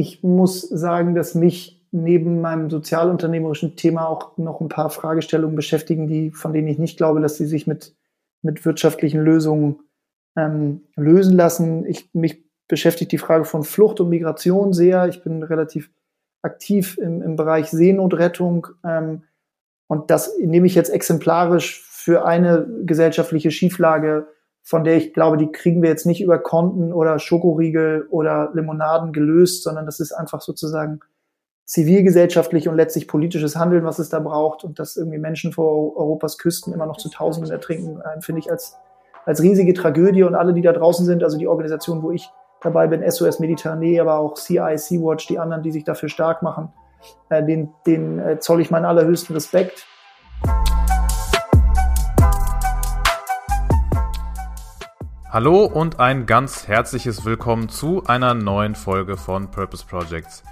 ich muss sagen, dass mich neben meinem sozialunternehmerischen Thema auch noch ein paar Fragestellungen beschäftigen, die, von denen ich nicht glaube, dass sie sich mit, mit wirtschaftlichen Lösungen ähm, lösen lassen. Ich, mich beschäftigt die Frage von Flucht und Migration sehr. Ich bin relativ aktiv im, im Bereich Seenotrettung. Ähm, und das nehme ich jetzt exemplarisch für eine gesellschaftliche Schieflage, von der ich glaube, die kriegen wir jetzt nicht über Konten oder Schokoriegel oder Limonaden gelöst, sondern das ist einfach sozusagen zivilgesellschaftlich und letztlich politisches Handeln, was es da braucht und dass irgendwie Menschen vor Europas Küsten immer noch zu Tausenden ertrinken, äh, finde ich als, als riesige Tragödie und alle, die da draußen sind, also die Organisation, wo ich dabei bin, SOS Mediterranee, aber auch CI, Sea-Watch, die anderen, die sich dafür stark machen, äh, den, den äh, zoll ich meinen allerhöchsten Respekt. Hallo und ein ganz herzliches Willkommen zu einer neuen Folge von Purpose Projects,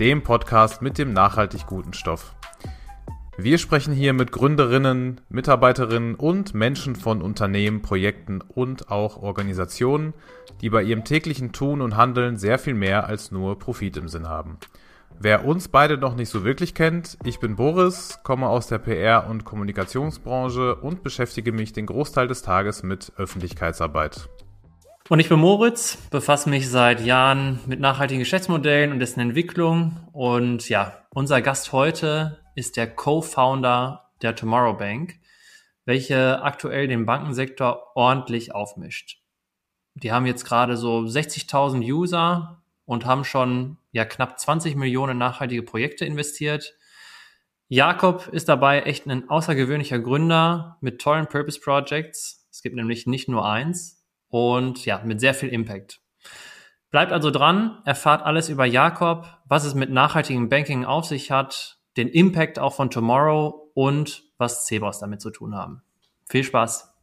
dem Podcast mit dem nachhaltig guten Stoff. Wir sprechen hier mit Gründerinnen, Mitarbeiterinnen und Menschen von Unternehmen, Projekten und auch Organisationen, die bei ihrem täglichen Tun und Handeln sehr viel mehr als nur Profit im Sinn haben. Wer uns beide noch nicht so wirklich kennt, ich bin Boris, komme aus der PR- und Kommunikationsbranche und beschäftige mich den Großteil des Tages mit Öffentlichkeitsarbeit. Und ich bin Moritz, befasse mich seit Jahren mit nachhaltigen Geschäftsmodellen und dessen Entwicklung. Und ja, unser Gast heute ist der Co-Founder der Tomorrow Bank, welche aktuell den Bankensektor ordentlich aufmischt. Die haben jetzt gerade so 60.000 User und haben schon ja knapp 20 Millionen nachhaltige Projekte investiert. Jakob ist dabei echt ein außergewöhnlicher Gründer mit tollen Purpose Projects. Es gibt nämlich nicht nur eins und ja, mit sehr viel Impact. Bleibt also dran, erfahrt alles über Jakob, was es mit nachhaltigem Banking auf sich hat, den Impact auch von Tomorrow und was Cebos damit zu tun haben. Viel Spaß!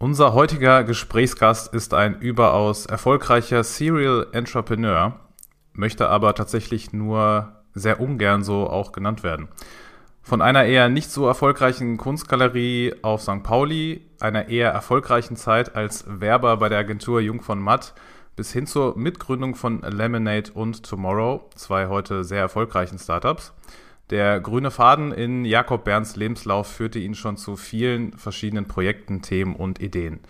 Unser heutiger Gesprächsgast ist ein überaus erfolgreicher Serial Entrepreneur, möchte aber tatsächlich nur sehr ungern so auch genannt werden. Von einer eher nicht so erfolgreichen Kunstgalerie auf St. Pauli, einer eher erfolgreichen Zeit als Werber bei der Agentur Jung von Matt bis hin zur Mitgründung von Lemonade und Tomorrow, zwei heute sehr erfolgreichen Startups. Der grüne Faden in Jakob Bernds Lebenslauf führte ihn schon zu vielen verschiedenen Projekten, Themen und Ideen.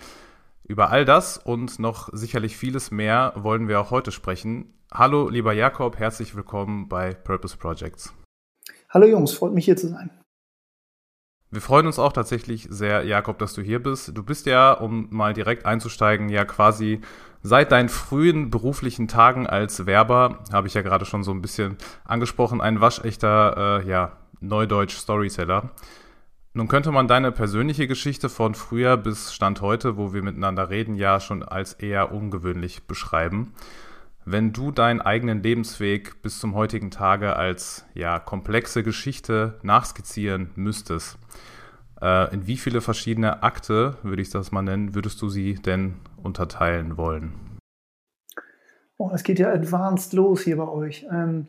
Über all das und noch sicherlich vieles mehr wollen wir auch heute sprechen. Hallo, lieber Jakob, herzlich willkommen bei Purpose Projects. Hallo Jungs, freut mich hier zu sein. Wir freuen uns auch tatsächlich sehr, Jakob, dass du hier bist. Du bist ja, um mal direkt einzusteigen, ja quasi seit deinen frühen beruflichen Tagen als Werber, habe ich ja gerade schon so ein bisschen angesprochen, ein waschechter, äh, ja, Neudeutsch-Storyteller. Nun könnte man deine persönliche Geschichte von früher bis Stand heute, wo wir miteinander reden, ja schon als eher ungewöhnlich beschreiben. Wenn du deinen eigenen Lebensweg bis zum heutigen Tage als ja komplexe Geschichte nachskizzieren müsstest, äh, in wie viele verschiedene Akte, würde ich das mal nennen, würdest du sie denn unterteilen wollen? Oh, es geht ja advanced los hier bei euch. Ähm,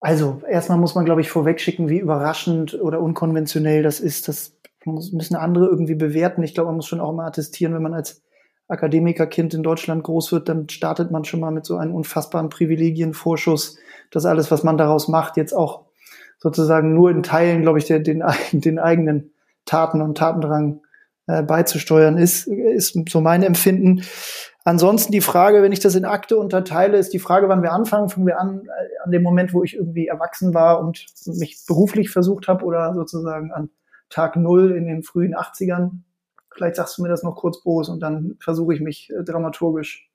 also, erstmal muss man, glaube ich, vorwegschicken, wie überraschend oder unkonventionell das ist. Das müssen andere irgendwie bewerten. Ich glaube, man muss schon auch mal attestieren, wenn man als Akademikerkind in Deutschland groß wird, dann startet man schon mal mit so einem unfassbaren Privilegienvorschuss, dass alles, was man daraus macht, jetzt auch sozusagen nur in Teilen, glaube ich, der, den, den eigenen Taten und Tatendrang äh, beizusteuern ist, ist so mein Empfinden. Ansonsten die Frage, wenn ich das in Akte unterteile, ist die Frage, wann wir anfangen. Fangen wir an äh, an dem Moment, wo ich irgendwie erwachsen war und mich beruflich versucht habe oder sozusagen an Tag Null in den frühen 80ern. Vielleicht sagst du mir das noch kurz, Boris, und dann versuche ich mich äh, dramaturgisch.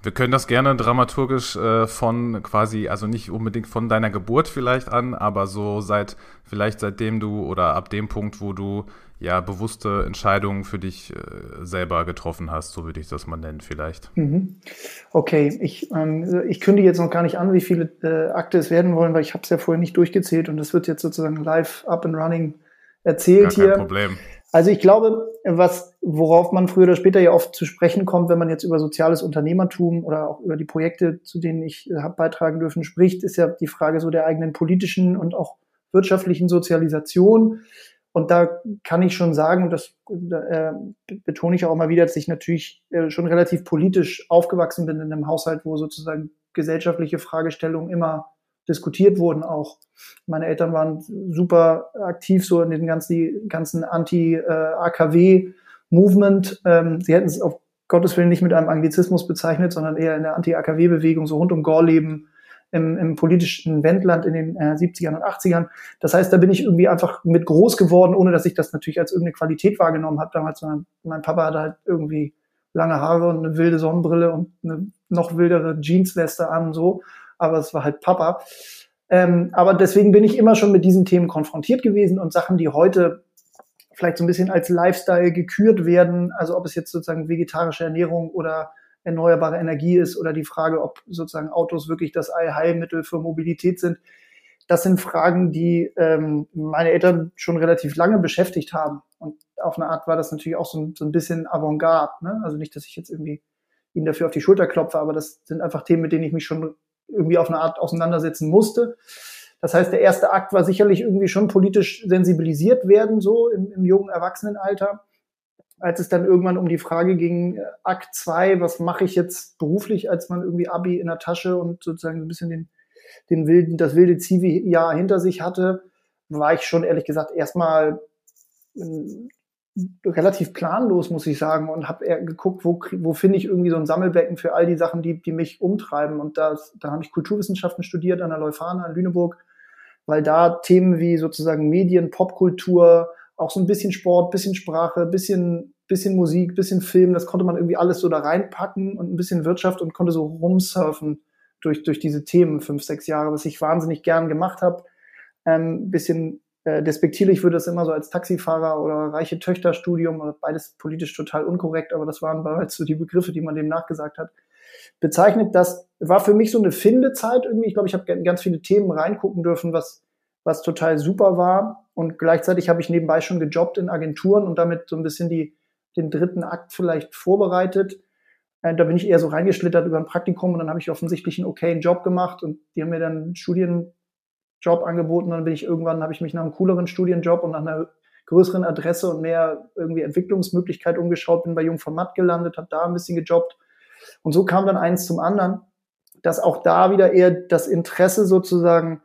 Wir können das gerne dramaturgisch äh, von quasi, also nicht unbedingt von deiner Geburt vielleicht an, aber so seit, vielleicht seitdem du oder ab dem Punkt, wo du ja bewusste Entscheidungen für dich äh, selber getroffen hast, so würde ich das mal nennen vielleicht. Mhm. Okay, ich, ähm, ich kündige jetzt noch gar nicht an, wie viele äh, Akte es werden wollen, weil ich habe es ja vorher nicht durchgezählt und das wird jetzt sozusagen live up and running erzählt gar kein hier. Problem. Also ich glaube, was, worauf man früher oder später ja oft zu sprechen kommt, wenn man jetzt über soziales Unternehmertum oder auch über die Projekte, zu denen ich äh, habe beitragen dürfen, spricht, ist ja die Frage so der eigenen politischen und auch wirtschaftlichen Sozialisation. Und da kann ich schon sagen, das äh, betone ich auch mal wieder, dass ich natürlich äh, schon relativ politisch aufgewachsen bin in einem Haushalt, wo sozusagen gesellschaftliche Fragestellungen immer diskutiert wurden auch. Meine Eltern waren super aktiv so in den ganzen, ganzen Anti-AKW-Movement. Ähm, sie hätten es auf Gottes Willen nicht mit einem Anglizismus bezeichnet, sondern eher in der Anti-AKW-Bewegung, so rund um Gorleben, im, im politischen Wendland in den äh, 70ern und 80ern. Das heißt, da bin ich irgendwie einfach mit groß geworden, ohne dass ich das natürlich als irgendeine Qualität wahrgenommen habe damals, sondern mein Papa hatte halt irgendwie lange Haare und eine wilde Sonnenbrille und eine noch wildere Jeansweste an, so aber es war halt Papa. Ähm, aber deswegen bin ich immer schon mit diesen Themen konfrontiert gewesen und Sachen, die heute vielleicht so ein bisschen als Lifestyle gekürt werden, also ob es jetzt sozusagen vegetarische Ernährung oder erneuerbare Energie ist oder die Frage, ob sozusagen Autos wirklich das Allheilmittel für Mobilität sind. Das sind Fragen, die ähm, meine Eltern schon relativ lange beschäftigt haben. Und auf eine Art war das natürlich auch so ein, so ein bisschen Avantgarde. Ne? Also nicht, dass ich jetzt irgendwie ihnen dafür auf die Schulter klopfe, aber das sind einfach Themen, mit denen ich mich schon irgendwie auf eine Art auseinandersetzen musste. Das heißt, der erste Akt war sicherlich irgendwie schon politisch sensibilisiert werden, so im, im jungen Erwachsenenalter. Als es dann irgendwann um die Frage ging, äh, Akt zwei, was mache ich jetzt beruflich, als man irgendwie Abi in der Tasche und sozusagen ein bisschen den, den wilden, das wilde Zivi-Jahr hinter sich hatte, war ich schon ehrlich gesagt erstmal relativ planlos, muss ich sagen, und habe geguckt, wo, wo finde ich irgendwie so ein Sammelbecken für all die Sachen, die, die mich umtreiben. Und das, da habe ich Kulturwissenschaften studiert an der Leuphana in Lüneburg, weil da Themen wie sozusagen Medien, Popkultur, auch so ein bisschen Sport, bisschen Sprache, bisschen, bisschen Musik, bisschen Film, das konnte man irgendwie alles so da reinpacken und ein bisschen Wirtschaft und konnte so rumsurfen durch, durch diese Themen fünf, sechs Jahre, was ich wahnsinnig gern gemacht habe. Ähm, bisschen äh, despektierlich würde es immer so als Taxifahrer oder reiche Töchterstudium, beides politisch total unkorrekt, aber das waren bereits so die Begriffe, die man dem nachgesagt hat, bezeichnet. Das war für mich so eine Findezeit irgendwie. Ich glaube, ich habe ganz viele Themen reingucken dürfen, was, was total super war. Und gleichzeitig habe ich nebenbei schon gejobbt in Agenturen und damit so ein bisschen die, den dritten Akt vielleicht vorbereitet. Äh, da bin ich eher so reingeschlittert über ein Praktikum und dann habe ich offensichtlich einen okayen Job gemacht und die haben mir dann Studien Job angeboten. Dann bin ich irgendwann, habe ich mich nach einem cooleren Studienjob und nach einer größeren Adresse und mehr irgendwie Entwicklungsmöglichkeit umgeschaut, bin bei Jung von Matt gelandet, habe da ein bisschen gejobbt. Und so kam dann eins zum anderen, dass auch da wieder eher das Interesse sozusagen,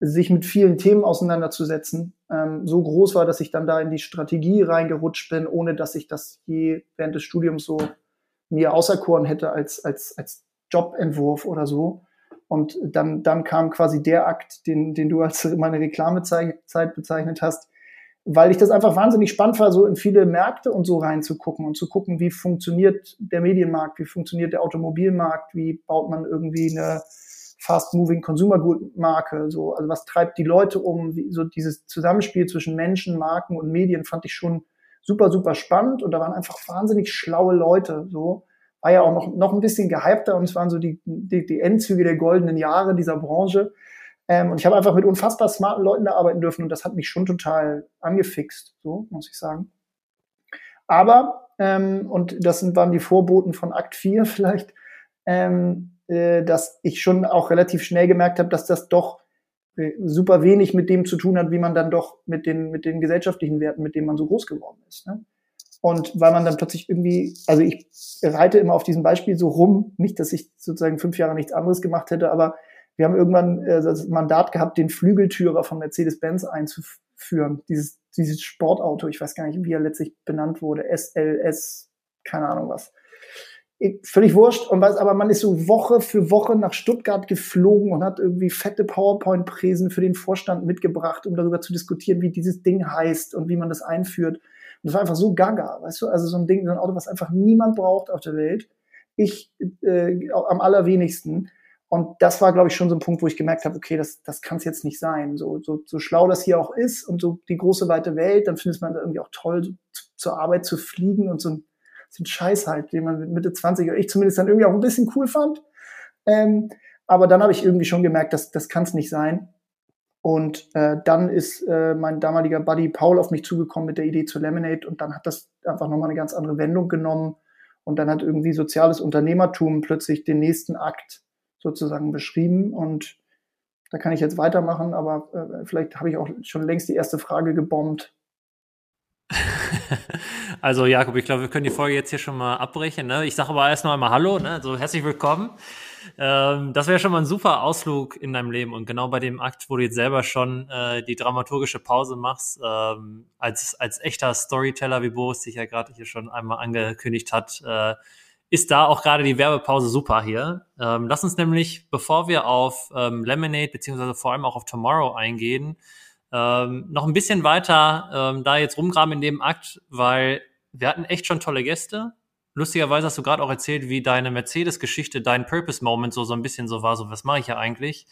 sich mit vielen Themen auseinanderzusetzen, ähm, so groß war, dass ich dann da in die Strategie reingerutscht bin, ohne dass ich das je während des Studiums so mir auserkoren hätte als, als, als Jobentwurf oder so. Und dann, dann kam quasi der Akt, den, den du als meine Reklamezeit bezeichnet hast, weil ich das einfach wahnsinnig spannend war, so in viele Märkte und so reinzugucken und zu gucken, wie funktioniert der Medienmarkt, wie funktioniert der Automobilmarkt, wie baut man irgendwie eine fast-moving Consumer Good Marke, so, also was treibt die Leute um, wie, so dieses Zusammenspiel zwischen Menschen, Marken und Medien fand ich schon super, super spannend und da waren einfach wahnsinnig schlaue Leute, so, war ja auch noch, noch ein bisschen gehypter und es waren so die, die, die Endzüge der goldenen Jahre dieser Branche. Ähm, und ich habe einfach mit unfassbar smarten Leuten da arbeiten dürfen und das hat mich schon total angefixt, so muss ich sagen. Aber, ähm, und das sind, waren die Vorboten von Akt 4 vielleicht, ähm, äh, dass ich schon auch relativ schnell gemerkt habe, dass das doch äh, super wenig mit dem zu tun hat, wie man dann doch mit den, mit den gesellschaftlichen Werten, mit denen man so groß geworden ist. Ne? Und weil man dann plötzlich irgendwie, also ich reite immer auf diesem Beispiel so rum, nicht, dass ich sozusagen fünf Jahre nichts anderes gemacht hätte, aber wir haben irgendwann äh, das Mandat gehabt, den Flügeltürer von Mercedes-Benz einzuführen. Dieses, dieses Sportauto, ich weiß gar nicht, wie er letztlich benannt wurde, SLS, keine Ahnung was. Völlig wurscht. Und was, aber man ist so Woche für Woche nach Stuttgart geflogen und hat irgendwie fette PowerPoint-Präsen für den Vorstand mitgebracht, um darüber zu diskutieren, wie dieses Ding heißt und wie man das einführt. Und das war einfach so gaga, weißt du? Also so ein Ding, so ein Auto, was einfach niemand braucht auf der Welt. Ich äh, am allerwenigsten. Und das war, glaube ich, schon so ein Punkt, wo ich gemerkt habe, okay, das, das kann es jetzt nicht sein. So, so, so schlau das hier auch ist und so die große weite Welt, dann findet man da irgendwie auch toll, so, zu, zur Arbeit zu fliegen und so ein, so Scheiß halt, den man mit Mitte 20 oder ich zumindest dann irgendwie auch ein bisschen cool fand. Ähm, aber dann habe ich irgendwie schon gemerkt, dass das kann es nicht sein. Und äh, dann ist äh, mein damaliger Buddy Paul auf mich zugekommen mit der Idee zu Lemonade und dann hat das einfach nochmal eine ganz andere Wendung genommen. Und dann hat irgendwie soziales Unternehmertum plötzlich den nächsten Akt sozusagen beschrieben. Und da kann ich jetzt weitermachen, aber äh, vielleicht habe ich auch schon längst die erste Frage gebombt. also Jakob, ich glaube, wir können die Folge jetzt hier schon mal abbrechen. Ne? Ich sage aber erst noch einmal Hallo, ne? so herzlich willkommen. Ähm, das wäre schon mal ein super Ausflug in deinem Leben und genau bei dem Akt, wo du jetzt selber schon äh, die dramaturgische Pause machst, ähm, als, als echter Storyteller, wie Boris sich ja gerade hier schon einmal angekündigt hat, äh, ist da auch gerade die Werbepause super hier. Ähm, lass uns nämlich, bevor wir auf ähm, Lemonade beziehungsweise vor allem auch auf Tomorrow eingehen, ähm, noch ein bisschen weiter ähm, da jetzt rumgraben in dem Akt, weil wir hatten echt schon tolle Gäste. Lustigerweise hast du gerade auch erzählt, wie deine Mercedes-Geschichte, dein Purpose-Moment so, so ein bisschen so war, so was mache ich ja eigentlich.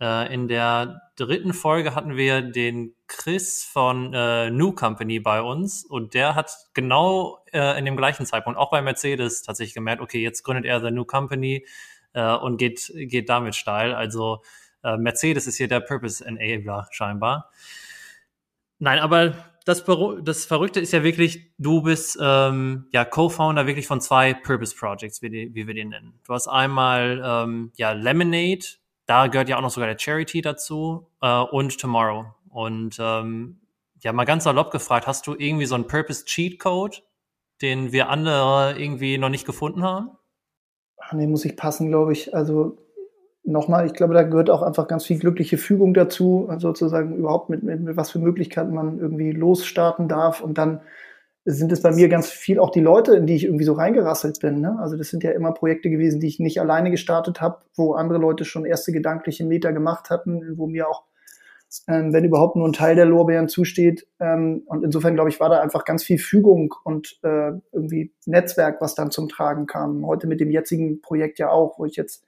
Äh, in der dritten Folge hatten wir den Chris von äh, New Company bei uns und der hat genau äh, in dem gleichen Zeitpunkt, auch bei Mercedes, tatsächlich gemerkt, okay, jetzt gründet er The New Company äh, und geht, geht damit steil. Also äh, Mercedes ist hier der Purpose Enabler scheinbar. Nein, aber das, das Verrückte ist ja wirklich, du bist ähm, ja Co-Founder wirklich von zwei Purpose Projects, wie, die, wie wir die nennen. Du hast einmal ähm, ja Lemonade, da gehört ja auch noch sogar der Charity dazu äh, und Tomorrow. Und ähm, ja, mal ganz salopp gefragt, hast du irgendwie so einen Purpose Cheat Code, den wir andere irgendwie noch nicht gefunden haben? Ach nee, muss ich passen, glaube ich. Also nochmal, ich glaube, da gehört auch einfach ganz viel glückliche Fügung dazu, sozusagen überhaupt mit, mit, mit was für Möglichkeiten man irgendwie losstarten darf. Und dann sind es bei mir ganz viel auch die Leute, in die ich irgendwie so reingerasselt bin. Ne? Also das sind ja immer Projekte gewesen, die ich nicht alleine gestartet habe, wo andere Leute schon erste gedankliche Meter gemacht hatten, wo mir auch, ähm, wenn überhaupt nur ein Teil der Lorbeeren zusteht. Ähm, und insofern, glaube ich, war da einfach ganz viel Fügung und äh, irgendwie Netzwerk, was dann zum Tragen kam. Heute mit dem jetzigen Projekt ja auch, wo ich jetzt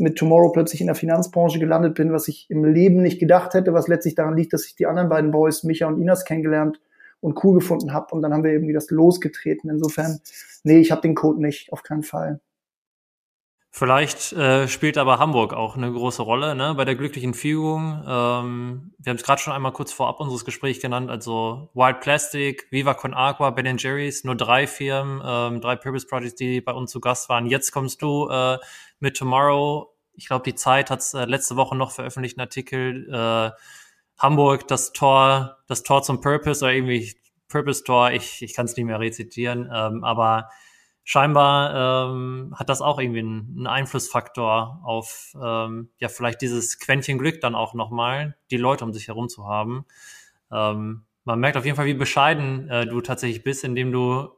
mit Tomorrow plötzlich in der Finanzbranche gelandet bin, was ich im Leben nicht gedacht hätte, was letztlich daran liegt, dass ich die anderen beiden Boys, Micha und Inas, kennengelernt und cool gefunden habe. Und dann haben wir irgendwie das losgetreten. Insofern, nee, ich habe den Code nicht, auf keinen Fall. Vielleicht äh, spielt aber Hamburg auch eine große Rolle ne, bei der glücklichen Fügung. Ähm, wir haben es gerade schon einmal kurz vorab unseres Gesprächs genannt, also Wild Plastic, Viva Con Agua, Ben Jerry's, nur drei Firmen, ähm, drei Purpose Projects, die bei uns zu Gast waren. Jetzt kommst du äh, mit Tomorrow. Ich glaube, die Zeit hat äh, letzte Woche noch veröffentlicht, einen Artikel. Äh, Hamburg, das Tor, das Tor zum Purpose oder irgendwie Purpose Tor, ich, ich kann es nicht mehr rezitieren, ähm, aber scheinbar ähm, hat das auch irgendwie einen, Einflussfaktor auf ähm, ja vielleicht dieses Quäntchen Glück dann auch nochmal, die Leute um sich herum zu haben. Ähm, man merkt auf jeden Fall, wie bescheiden äh, du tatsächlich bist, indem du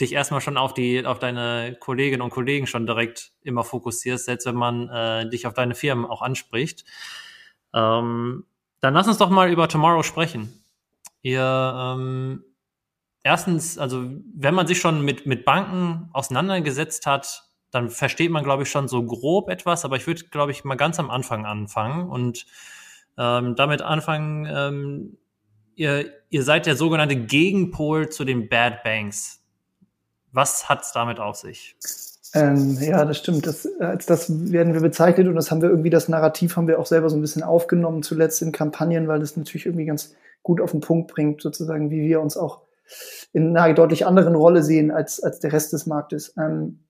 dich erstmal schon auf die auf deine Kolleginnen und Kollegen schon direkt immer fokussierst, selbst wenn man äh, dich auf deine Firmen auch anspricht. Ähm, dann lass uns doch mal über Tomorrow sprechen. Ihr ähm, erstens, also wenn man sich schon mit, mit Banken auseinandergesetzt hat, dann versteht man, glaube ich, schon so grob etwas, aber ich würde, glaube ich, mal ganz am Anfang anfangen und ähm, damit anfangen, ähm, ihr, ihr seid der sogenannte Gegenpol zu den Bad Banks. Was hat es damit auf sich? Ähm, ja, das stimmt. Das, als das werden wir bezeichnet und das haben wir irgendwie, das Narrativ haben wir auch selber so ein bisschen aufgenommen, zuletzt in Kampagnen, weil das natürlich irgendwie ganz gut auf den Punkt bringt, sozusagen, wie wir uns auch in einer deutlich anderen Rolle sehen als, als der Rest des Marktes. Ähm,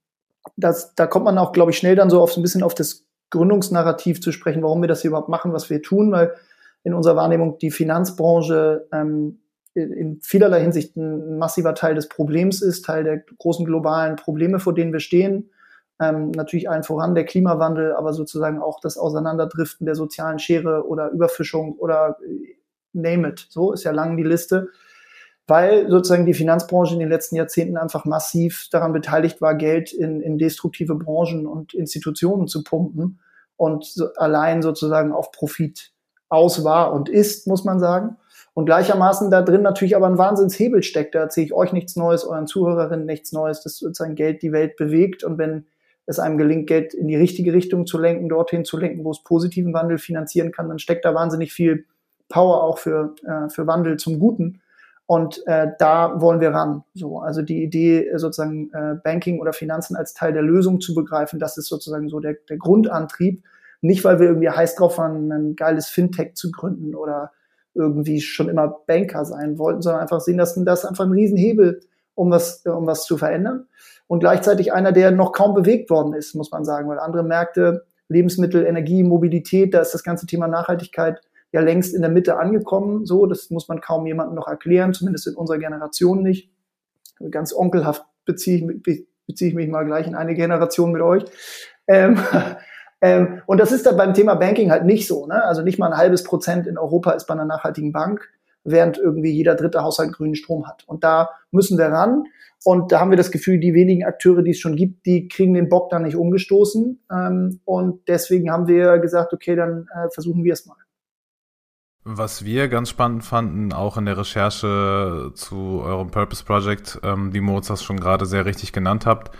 das, da kommt man auch, glaube ich, schnell dann so auf so ein bisschen auf das Gründungsnarrativ zu sprechen, warum wir das hier überhaupt machen, was wir tun, weil in unserer Wahrnehmung die Finanzbranche ähm, in vielerlei Hinsicht ein massiver Teil des Problems ist, Teil der großen globalen Probleme, vor denen wir stehen. Ähm, natürlich allen voran der Klimawandel, aber sozusagen auch das Auseinanderdriften der sozialen Schere oder Überfischung oder äh, name it. So ist ja lang die Liste. Weil sozusagen die Finanzbranche in den letzten Jahrzehnten einfach massiv daran beteiligt war, Geld in, in destruktive Branchen und Institutionen zu pumpen und so allein sozusagen auf Profit aus war und ist, muss man sagen. Und gleichermaßen da drin natürlich aber ein Wahnsinnshebel steckt. Da erzähle ich euch nichts Neues, euren Zuhörerinnen nichts Neues, dass sozusagen Geld die Welt bewegt. Und wenn es einem gelingt, Geld in die richtige Richtung zu lenken, dorthin zu lenken, wo es positiven Wandel finanzieren kann, dann steckt da wahnsinnig viel Power auch für, äh, für Wandel zum Guten. Und äh, da wollen wir ran. So, also die Idee, sozusagen äh, Banking oder Finanzen als Teil der Lösung zu begreifen, das ist sozusagen so der, der Grundantrieb. Nicht, weil wir irgendwie heiß drauf waren, ein geiles Fintech zu gründen oder irgendwie schon immer Banker sein wollten, sondern einfach sehen, dass das einfach ein Riesenhebel, um was, um was zu verändern. Und gleichzeitig einer, der noch kaum bewegt worden ist, muss man sagen, weil andere Märkte, Lebensmittel, Energie, Mobilität, da ist das ganze Thema Nachhaltigkeit ja längst in der Mitte angekommen. So, das muss man kaum jemandem noch erklären, zumindest in unserer Generation nicht. Ganz onkelhaft beziehe ich, beziehe ich mich mal gleich in eine Generation mit euch. Ähm, ähm, und das ist dann beim Thema Banking halt nicht so. Ne? Also nicht mal ein halbes Prozent in Europa ist bei einer nachhaltigen Bank, während irgendwie jeder dritte Haushalt grünen Strom hat. Und da müssen wir ran. Und da haben wir das Gefühl, die wenigen Akteure, die es schon gibt, die kriegen den Bock da nicht umgestoßen. Ähm, und deswegen haben wir gesagt, okay, dann äh, versuchen wir es mal. Was wir ganz spannend fanden, auch in der Recherche zu eurem Purpose Project, ähm, wie Moritz das schon gerade sehr richtig genannt habt,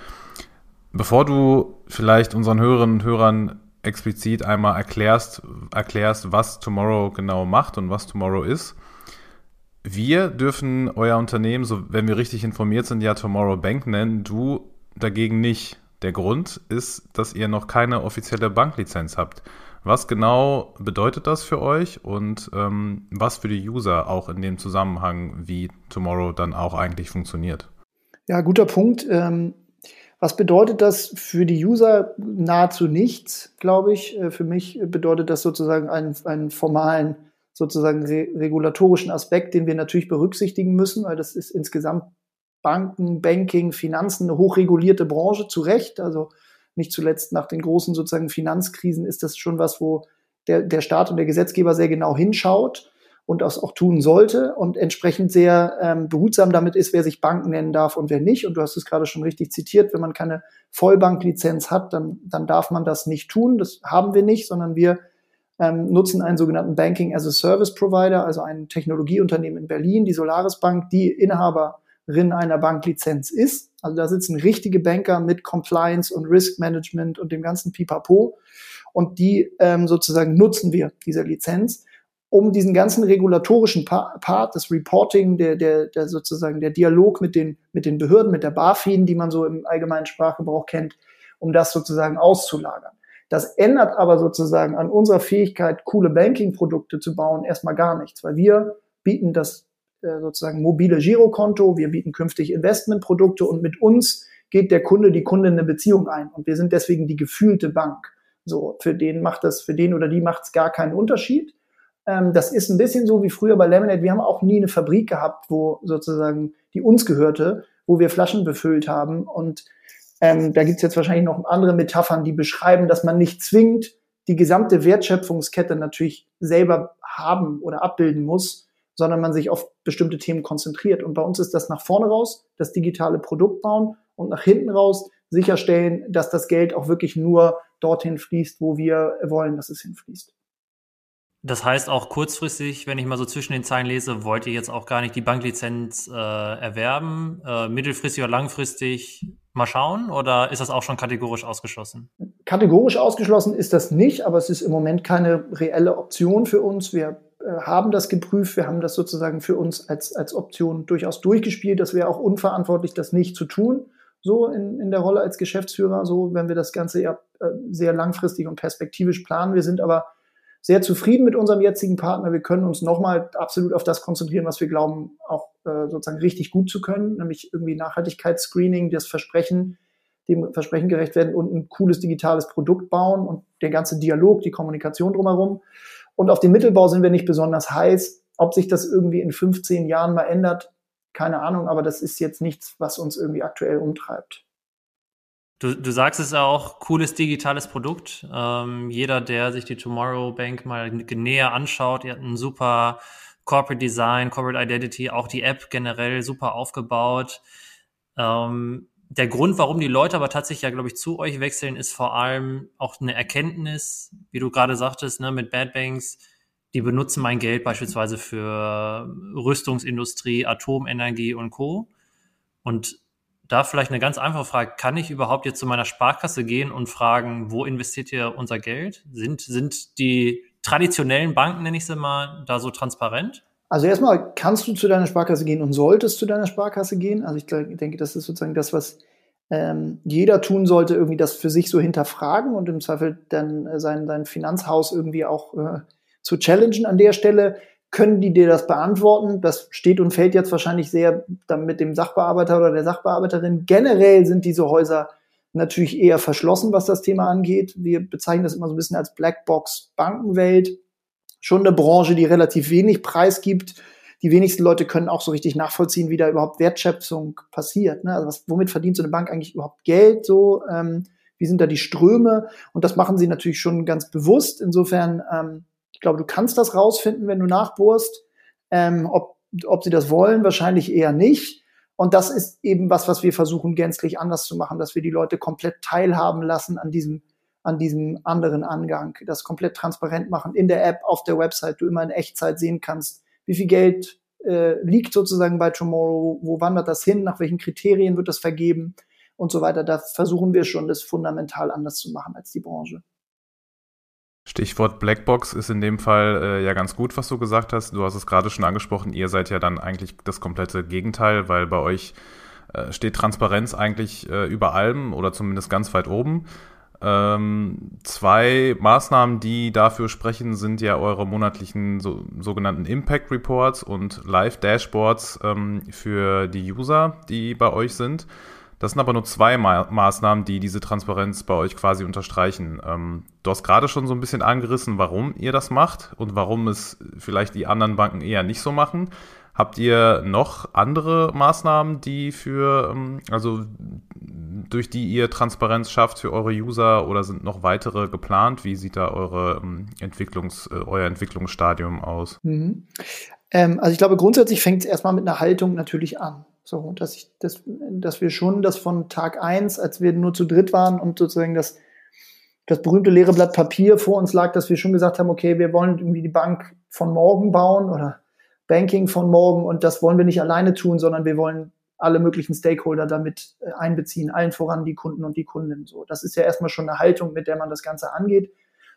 bevor du vielleicht unseren Hörerinnen und Hörern explizit einmal erklärst, erklärst, was Tomorrow genau macht und was Tomorrow ist, wir dürfen euer Unternehmen, so wenn wir richtig informiert sind, ja Tomorrow Bank nennen, du dagegen nicht. Der Grund ist, dass ihr noch keine offizielle Banklizenz habt. Was genau bedeutet das für euch und ähm, was für die User auch in dem Zusammenhang, wie Tomorrow dann auch eigentlich funktioniert? Ja, guter Punkt. Ähm, was bedeutet das für die User? Nahezu nichts, glaube ich. Äh, für mich bedeutet das sozusagen einen, einen formalen, sozusagen re regulatorischen Aspekt, den wir natürlich berücksichtigen müssen, weil das ist insgesamt Banken, Banking, Finanzen eine hochregulierte Branche, zu Recht. Also nicht zuletzt nach den großen sozusagen Finanzkrisen ist das schon was, wo der, der Staat und der Gesetzgeber sehr genau hinschaut und das auch tun sollte und entsprechend sehr ähm, behutsam damit ist, wer sich Banken nennen darf und wer nicht. Und du hast es gerade schon richtig zitiert, wenn man keine Vollbanklizenz hat, dann, dann darf man das nicht tun. Das haben wir nicht, sondern wir ähm, nutzen einen sogenannten Banking as a Service Provider, also ein Technologieunternehmen in Berlin, die Solaris Bank, die Inhaberin einer Banklizenz ist. Also da sitzen richtige Banker mit Compliance und Risk Management und dem ganzen Pipapo. Und die ähm, sozusagen nutzen wir, diese Lizenz, um diesen ganzen regulatorischen pa Part, das Reporting, der, der, der sozusagen der Dialog mit den, mit den Behörden, mit der BaFin, die man so im allgemeinen Sprachgebrauch kennt, um das sozusagen auszulagern. Das ändert aber sozusagen an unserer Fähigkeit, coole Banking-Produkte zu bauen, erstmal gar nichts, weil wir bieten das äh, sozusagen mobile Girokonto, wir bieten künftig Investmentprodukte und mit uns geht der Kunde, die Kundin eine Beziehung ein und wir sind deswegen die gefühlte Bank. So, für den macht das, für den oder die macht es gar keinen Unterschied. Ähm, das ist ein bisschen so wie früher bei Lemonade. Wir haben auch nie eine Fabrik gehabt, wo sozusagen die uns gehörte, wo wir Flaschen befüllt haben. Und ähm, da gibt's jetzt wahrscheinlich noch andere Metaphern, die beschreiben, dass man nicht zwingend die gesamte Wertschöpfungskette natürlich selber haben oder abbilden muss, sondern man sich auf bestimmte Themen konzentriert. Und bei uns ist das nach vorne raus, das digitale Produkt bauen und nach hinten raus sicherstellen, dass das Geld auch wirklich nur dorthin fließt, wo wir wollen, dass es hinfließt. Das heißt auch kurzfristig, wenn ich mal so zwischen den Zeilen lese, wollt ihr jetzt auch gar nicht die Banklizenz äh, erwerben, äh, mittelfristig oder langfristig mal schauen oder ist das auch schon kategorisch ausgeschlossen? Kategorisch ausgeschlossen ist das nicht, aber es ist im Moment keine reelle Option für uns. Wir äh, haben das geprüft, wir haben das sozusagen für uns als, als Option durchaus durchgespielt. Das wäre auch unverantwortlich, das nicht zu tun, so in, in der Rolle als Geschäftsführer, so wenn wir das Ganze ja äh, sehr langfristig und perspektivisch planen. Wir sind aber sehr zufrieden mit unserem jetzigen Partner. Wir können uns nochmal absolut auf das konzentrieren, was wir glauben, auch äh, sozusagen richtig gut zu können, nämlich irgendwie Nachhaltigkeitsscreening, das Versprechen, dem Versprechen gerecht werden und ein cooles digitales Produkt bauen und der ganze Dialog, die Kommunikation drumherum. Und auf den Mittelbau sind wir nicht besonders heiß. Ob sich das irgendwie in 15 Jahren mal ändert, keine Ahnung, aber das ist jetzt nichts, was uns irgendwie aktuell umtreibt. Du, du sagst es auch, cooles digitales Produkt. Ähm, jeder, der sich die Tomorrow Bank mal näher anschaut, ihr habt ein super Corporate Design, Corporate Identity, auch die App generell super aufgebaut. Ähm, der Grund, warum die Leute aber tatsächlich ja, glaube ich, zu euch wechseln, ist vor allem auch eine Erkenntnis, wie du gerade sagtest, ne, mit Bad Banks, die benutzen mein Geld beispielsweise für Rüstungsindustrie, Atomenergie und Co. Und da vielleicht eine ganz einfache Frage, kann ich überhaupt jetzt zu meiner Sparkasse gehen und fragen, wo investiert ihr unser Geld? Sind, sind die traditionellen Banken, nenne ich sie mal, da so transparent? Also erstmal kannst du zu deiner Sparkasse gehen und solltest zu deiner Sparkasse gehen. Also ich denke, das ist sozusagen das, was ähm, jeder tun sollte, irgendwie das für sich so hinterfragen und im Zweifel dann sein, sein Finanzhaus irgendwie auch äh, zu challengen an der Stelle. Können die dir das beantworten? Das steht und fällt jetzt wahrscheinlich sehr dann mit dem Sachbearbeiter oder der Sachbearbeiterin. Generell sind diese Häuser natürlich eher verschlossen, was das Thema angeht. Wir bezeichnen das immer so ein bisschen als Blackbox Bankenwelt schon eine Branche, die relativ wenig Preis gibt. Die wenigsten Leute können auch so richtig nachvollziehen, wie da überhaupt Wertschöpfung passiert. Ne? Also was, womit verdient so eine Bank eigentlich überhaupt Geld? So, ähm, wie sind da die Ströme? Und das machen sie natürlich schon ganz bewusst. Insofern, ähm, ich glaube, du kannst das rausfinden, wenn du nachbohrst. Ähm, ob, ob sie das wollen, wahrscheinlich eher nicht. Und das ist eben was, was wir versuchen gänzlich anders zu machen, dass wir die Leute komplett teilhaben lassen an diesem, an diesem anderen Angang, das komplett transparent machen in der App, auf der Website, du immer in Echtzeit sehen kannst, wie viel Geld äh, liegt sozusagen bei Tomorrow, wo wandert das hin, nach welchen Kriterien wird das vergeben und so weiter. Da versuchen wir schon, das fundamental anders zu machen als die Branche. Stichwort Blackbox ist in dem Fall äh, ja ganz gut, was du gesagt hast. Du hast es gerade schon angesprochen, ihr seid ja dann eigentlich das komplette Gegenteil, weil bei euch äh, steht Transparenz eigentlich äh, über allem oder zumindest ganz weit oben. Ähm, zwei Maßnahmen, die dafür sprechen, sind ja eure monatlichen so, sogenannten Impact Reports und Live Dashboards ähm, für die User, die bei euch sind. Das sind aber nur zwei Ma Maßnahmen, die diese Transparenz bei euch quasi unterstreichen. Ähm, du hast gerade schon so ein bisschen angerissen, warum ihr das macht und warum es vielleicht die anderen Banken eher nicht so machen. Habt ihr noch andere Maßnahmen, die für, ähm, also durch die ihr Transparenz schafft für eure User oder sind noch weitere geplant? Wie sieht da eure ähm, Entwicklungs, äh, euer Entwicklungsstadium aus? Mhm. Ähm, also ich glaube, grundsätzlich fängt es erstmal mit einer Haltung natürlich an. So, dass, ich, dass, dass wir schon das von Tag eins, als wir nur zu dritt waren und sozusagen das, das berühmte leere Blatt Papier vor uns lag, dass wir schon gesagt haben, okay, wir wollen irgendwie die Bank von morgen bauen oder Banking von morgen und das wollen wir nicht alleine tun, sondern wir wollen alle möglichen Stakeholder damit äh, einbeziehen, allen voran die Kunden und die Kundinnen. So, das ist ja erstmal schon eine Haltung, mit der man das Ganze angeht.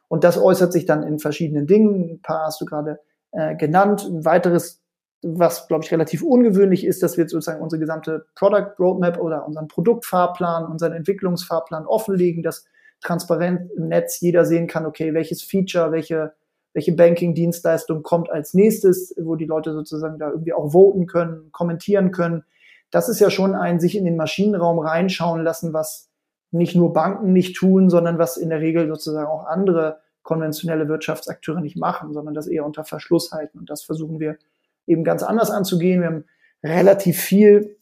Und das äußert sich dann in verschiedenen Dingen. Ein paar hast du gerade äh, genannt. Ein weiteres was, glaube ich, relativ ungewöhnlich ist, dass wir sozusagen unsere gesamte Product Roadmap oder unseren Produktfahrplan, unseren Entwicklungsfahrplan offenlegen, dass transparent im Netz jeder sehen kann, okay, welches Feature, welche, welche Banking-Dienstleistung kommt als nächstes, wo die Leute sozusagen da irgendwie auch voten können, kommentieren können. Das ist ja schon ein sich in den Maschinenraum reinschauen lassen, was nicht nur Banken nicht tun, sondern was in der Regel sozusagen auch andere konventionelle Wirtschaftsakteure nicht machen, sondern das eher unter Verschluss halten. Und das versuchen wir eben ganz anders anzugehen. Wir haben relativ viel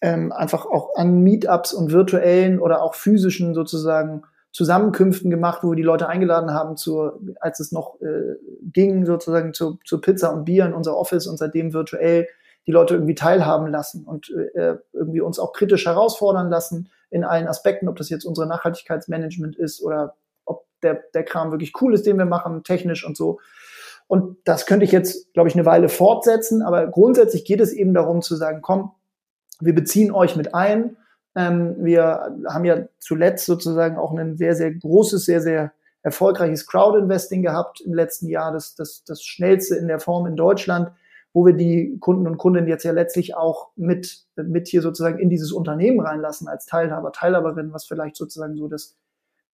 ähm, einfach auch an Meetups und virtuellen oder auch physischen sozusagen Zusammenkünften gemacht, wo wir die Leute eingeladen haben, zur, als es noch äh, ging, sozusagen zur, zur Pizza und Bier in unser Office und seitdem virtuell die Leute irgendwie teilhaben lassen und äh, irgendwie uns auch kritisch herausfordern lassen in allen Aspekten, ob das jetzt unsere Nachhaltigkeitsmanagement ist oder ob der, der Kram wirklich cool ist, den wir machen, technisch und so. Und das könnte ich jetzt, glaube ich, eine Weile fortsetzen. Aber grundsätzlich geht es eben darum zu sagen, komm, wir beziehen euch mit ein. Ähm, wir haben ja zuletzt sozusagen auch ein sehr, sehr großes, sehr, sehr erfolgreiches Crowd-Investing gehabt im letzten Jahr, das, das, das schnellste in der Form in Deutschland, wo wir die Kunden und Kundinnen jetzt ja letztlich auch mit, mit hier sozusagen in dieses Unternehmen reinlassen als Teilhaber, Teilhaberin, was vielleicht sozusagen so das,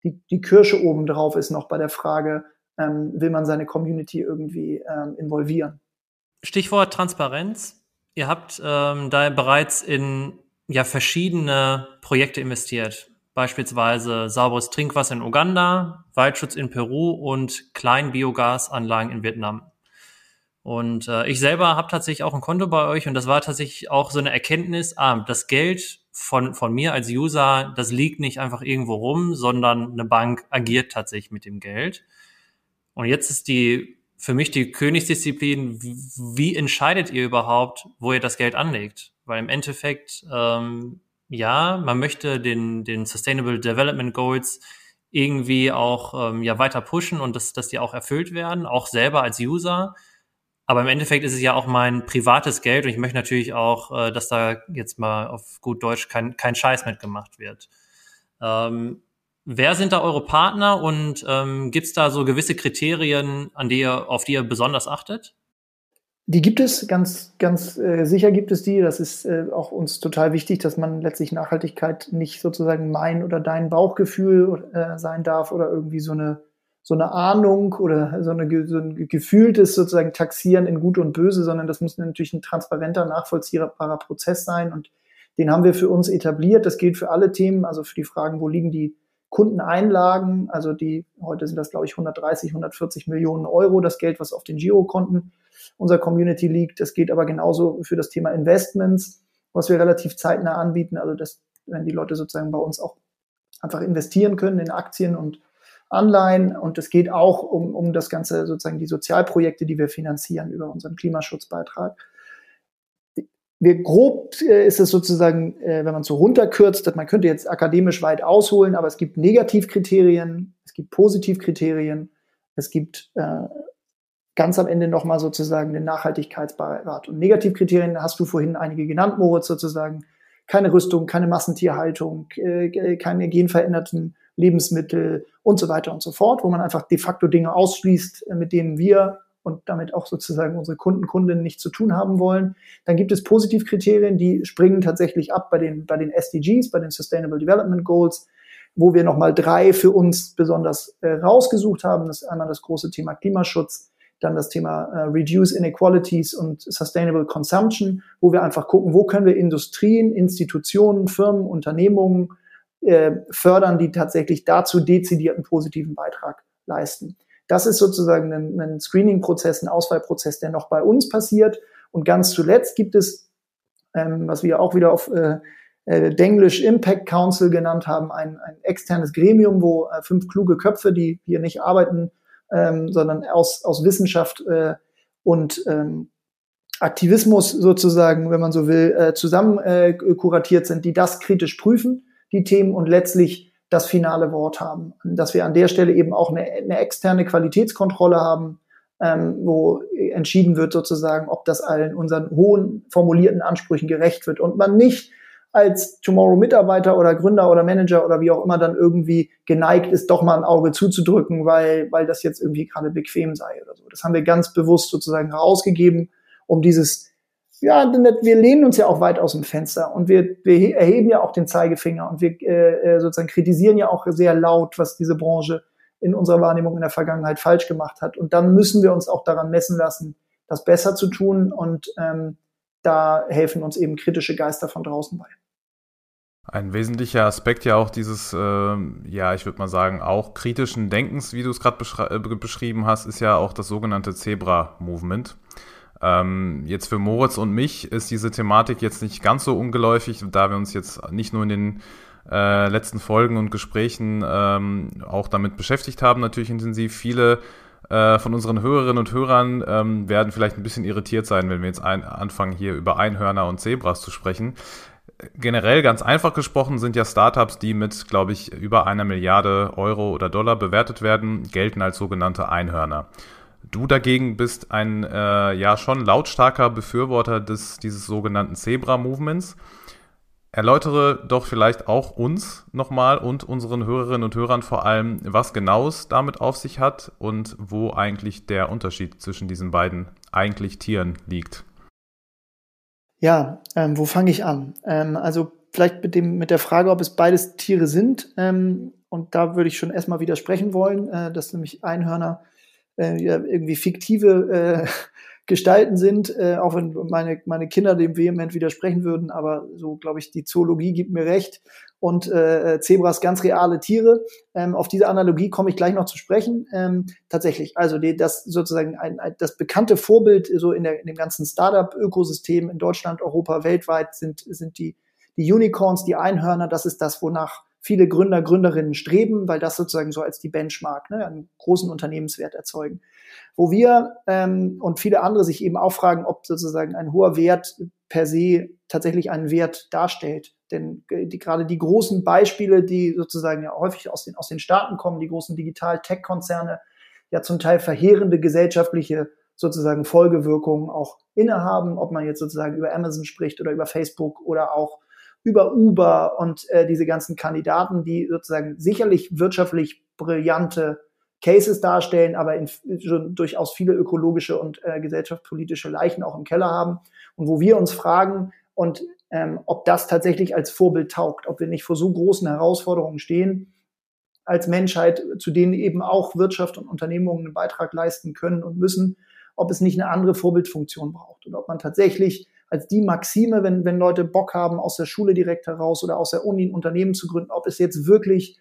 die, die Kirsche oben drauf ist noch bei der Frage, ähm, will man seine Community irgendwie ähm, involvieren. Stichwort Transparenz. Ihr habt ähm, da bereits in ja, verschiedene Projekte investiert. Beispielsweise sauberes Trinkwasser in Uganda, Waldschutz in Peru und Kleinbiogasanlagen in Vietnam. Und äh, ich selber habe tatsächlich auch ein Konto bei euch und das war tatsächlich auch so eine Erkenntnis, ah, das Geld von, von mir als User, das liegt nicht einfach irgendwo rum, sondern eine Bank agiert tatsächlich mit dem Geld. Und jetzt ist die für mich die Königsdisziplin, wie entscheidet ihr überhaupt, wo ihr das Geld anlegt? Weil im Endeffekt, ähm, ja, man möchte den, den Sustainable Development Goals irgendwie auch ähm, ja weiter pushen und dass, dass die auch erfüllt werden, auch selber als User. Aber im Endeffekt ist es ja auch mein privates Geld und ich möchte natürlich auch, äh, dass da jetzt mal auf gut Deutsch kein, kein Scheiß mitgemacht wird. Ähm, Wer sind da eure Partner und ähm, gibt es da so gewisse Kriterien, an die ihr, auf die ihr besonders achtet? Die gibt es, ganz, ganz äh, sicher gibt es die. Das ist äh, auch uns total wichtig, dass man letztlich Nachhaltigkeit nicht sozusagen mein oder dein Bauchgefühl äh, sein darf oder irgendwie so eine, so eine Ahnung oder so, eine, so ein gefühltes sozusagen Taxieren in Gut und Böse, sondern das muss natürlich ein transparenter, nachvollziehbarer Prozess sein und den haben wir für uns etabliert. Das gilt für alle Themen, also für die Fragen, wo liegen die Kundeneinlagen, also die, heute sind das glaube ich 130, 140 Millionen Euro, das Geld, was auf den Girokonten unserer Community liegt. Das geht aber genauso für das Thema Investments, was wir relativ zeitnah anbieten. Also dass, wenn die Leute sozusagen bei uns auch einfach investieren können in Aktien und Anleihen. Und es geht auch um, um das Ganze, sozusagen die Sozialprojekte, die wir finanzieren über unseren Klimaschutzbeitrag. Wir grob äh, ist es sozusagen, äh, wenn man so runterkürzt, man könnte jetzt akademisch weit ausholen, aber es gibt Negativkriterien, es gibt Positivkriterien, es gibt äh, ganz am Ende nochmal sozusagen den Nachhaltigkeitsbeirat. Und Negativkriterien hast du vorhin einige genannt, Moritz, sozusagen. Keine Rüstung, keine Massentierhaltung, keine genveränderten Lebensmittel und so weiter und so fort, wo man einfach de facto Dinge ausschließt, mit denen wir und damit auch sozusagen unsere Kunden, Kundinnen nicht zu tun haben wollen. Dann gibt es Positivkriterien, die springen tatsächlich ab bei den, bei den SDGs, bei den Sustainable Development Goals, wo wir nochmal drei für uns besonders äh, rausgesucht haben. Das ist einmal das große Thema Klimaschutz, dann das Thema äh, Reduce Inequalities und Sustainable Consumption, wo wir einfach gucken, wo können wir Industrien, Institutionen, Firmen, Unternehmungen äh, fördern, die tatsächlich dazu dezidierten positiven Beitrag leisten. Das ist sozusagen ein, ein Screening-Prozess, ein Auswahlprozess, der noch bei uns passiert. Und ganz zuletzt gibt es, ähm, was wir auch wieder auf äh, äh, Denglish Impact Council genannt haben, ein, ein externes Gremium, wo äh, fünf kluge Köpfe, die hier nicht arbeiten, ähm, sondern aus, aus Wissenschaft äh, und ähm, Aktivismus sozusagen, wenn man so will, äh, zusammen äh, kuratiert sind, die das kritisch prüfen die Themen und letztlich das finale Wort haben. Dass wir an der Stelle eben auch eine, eine externe Qualitätskontrolle haben, ähm, wo entschieden wird sozusagen, ob das allen unseren hohen formulierten Ansprüchen gerecht wird und man nicht als Tomorrow-Mitarbeiter oder Gründer oder Manager oder wie auch immer dann irgendwie geneigt ist, doch mal ein Auge zuzudrücken, weil, weil das jetzt irgendwie gerade bequem sei oder so. Das haben wir ganz bewusst sozusagen herausgegeben, um dieses ja, wir lehnen uns ja auch weit aus dem Fenster und wir, wir erheben ja auch den Zeigefinger und wir äh, äh, sozusagen kritisieren ja auch sehr laut, was diese Branche in unserer Wahrnehmung in der Vergangenheit falsch gemacht hat. Und dann müssen wir uns auch daran messen lassen, das besser zu tun. Und ähm, da helfen uns eben kritische Geister von draußen bei. Ein wesentlicher Aspekt ja auch dieses, äh, ja, ich würde mal sagen, auch kritischen Denkens, wie du es gerade äh, beschrieben hast, ist ja auch das sogenannte Zebra-Movement. Ähm, jetzt für Moritz und mich ist diese Thematik jetzt nicht ganz so ungeläufig, da wir uns jetzt nicht nur in den äh, letzten Folgen und Gesprächen ähm, auch damit beschäftigt haben, natürlich intensiv. Viele äh, von unseren Hörerinnen und Hörern ähm, werden vielleicht ein bisschen irritiert sein, wenn wir jetzt ein, anfangen, hier über Einhörner und Zebras zu sprechen. Generell ganz einfach gesprochen sind ja Startups, die mit, glaube ich, über einer Milliarde Euro oder Dollar bewertet werden, gelten als sogenannte Einhörner. Du dagegen bist ein äh, ja schon lautstarker Befürworter des, dieses sogenannten Zebra-Movements. Erläutere doch vielleicht auch uns nochmal und unseren Hörerinnen und Hörern vor allem, was genau es damit auf sich hat und wo eigentlich der Unterschied zwischen diesen beiden eigentlich Tieren liegt. Ja, ähm, wo fange ich an? Ähm, also vielleicht mit, dem, mit der Frage, ob es beides Tiere sind. Ähm, und da würde ich schon erstmal widersprechen wollen, äh, dass nämlich Einhörner äh, irgendwie fiktive äh, Gestalten sind, äh, auch wenn meine, meine Kinder dem vehement widersprechen würden, aber so glaube ich, die Zoologie gibt mir recht. Und äh, Zebras ganz reale Tiere. Ähm, auf diese Analogie komme ich gleich noch zu sprechen. Ähm, tatsächlich, also die, das sozusagen ein, ein, das bekannte Vorbild so in, der, in dem ganzen Startup-Ökosystem in Deutschland, Europa, weltweit sind, sind die, die Unicorns, die Einhörner. Das ist das, wonach viele Gründer, Gründerinnen streben, weil das sozusagen so als die Benchmark, ne, einen großen Unternehmenswert erzeugen. Wo wir ähm, und viele andere sich eben auch fragen, ob sozusagen ein hoher Wert per se tatsächlich einen Wert darstellt. Denn die, gerade die großen Beispiele, die sozusagen ja häufig aus den, aus den Staaten kommen, die großen Digital-Tech-Konzerne, ja zum Teil verheerende gesellschaftliche sozusagen Folgewirkungen auch innehaben, ob man jetzt sozusagen über Amazon spricht oder über Facebook oder auch über Uber und äh, diese ganzen Kandidaten, die sozusagen sicherlich wirtschaftlich brillante Cases darstellen, aber in, schon durchaus viele ökologische und äh, gesellschaftspolitische Leichen auch im Keller haben. Und wo wir uns fragen, und ähm, ob das tatsächlich als Vorbild taugt, ob wir nicht vor so großen Herausforderungen stehen als Menschheit, zu denen eben auch Wirtschaft und Unternehmungen einen Beitrag leisten können und müssen, ob es nicht eine andere Vorbildfunktion braucht und ob man tatsächlich als die Maxime, wenn, wenn Leute Bock haben, aus der Schule direkt heraus oder aus der Uni ein Unternehmen zu gründen, ob es jetzt wirklich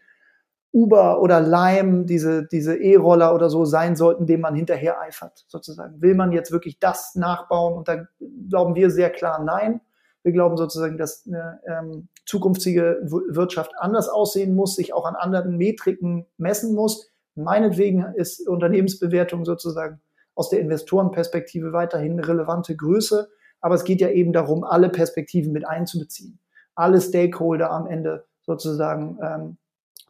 Uber oder Lime, diese, diese E-Roller oder so sein sollten, dem man hinterher eifert, sozusagen. Will man jetzt wirklich das nachbauen? Und da glauben wir sehr klar nein. Wir glauben sozusagen, dass eine ähm, zukünftige Wirtschaft anders aussehen muss, sich auch an anderen Metriken messen muss. Meinetwegen ist Unternehmensbewertung sozusagen aus der Investorenperspektive weiterhin eine relevante Größe. Aber es geht ja eben darum, alle Perspektiven mit einzubeziehen, alle Stakeholder am Ende sozusagen ähm,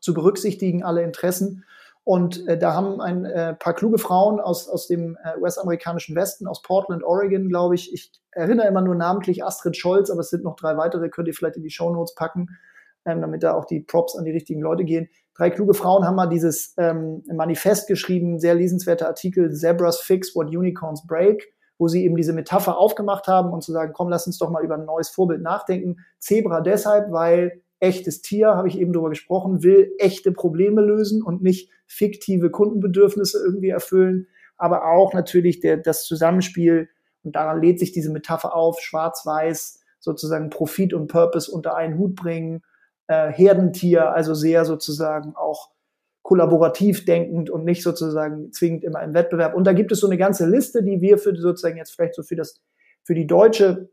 zu berücksichtigen, alle Interessen. Und äh, da haben ein äh, paar kluge Frauen aus, aus dem äh, US-amerikanischen Westen, aus Portland, Oregon, glaube ich. Ich erinnere immer nur namentlich Astrid Scholz, aber es sind noch drei weitere, könnt ihr vielleicht in die Show Notes packen, ähm, damit da auch die Props an die richtigen Leute gehen. Drei kluge Frauen haben mal dieses ähm, Manifest geschrieben, sehr lesenswerter Artikel, Zebras Fix What Unicorns Break, wo sie eben diese Metapher aufgemacht haben und zu sagen, komm, lass uns doch mal über ein neues Vorbild nachdenken. Zebra deshalb, weil echtes Tier, habe ich eben drüber gesprochen, will echte Probleme lösen und nicht fiktive Kundenbedürfnisse irgendwie erfüllen, aber auch natürlich der, das Zusammenspiel, und daran lädt sich diese Metapher auf, schwarz-weiß, sozusagen Profit und Purpose unter einen Hut bringen, äh, Herdentier, also sehr sozusagen auch kollaborativ denkend und nicht sozusagen zwingend immer im Wettbewerb. Und da gibt es so eine ganze Liste, die wir für sozusagen jetzt vielleicht so für das, für die deutsche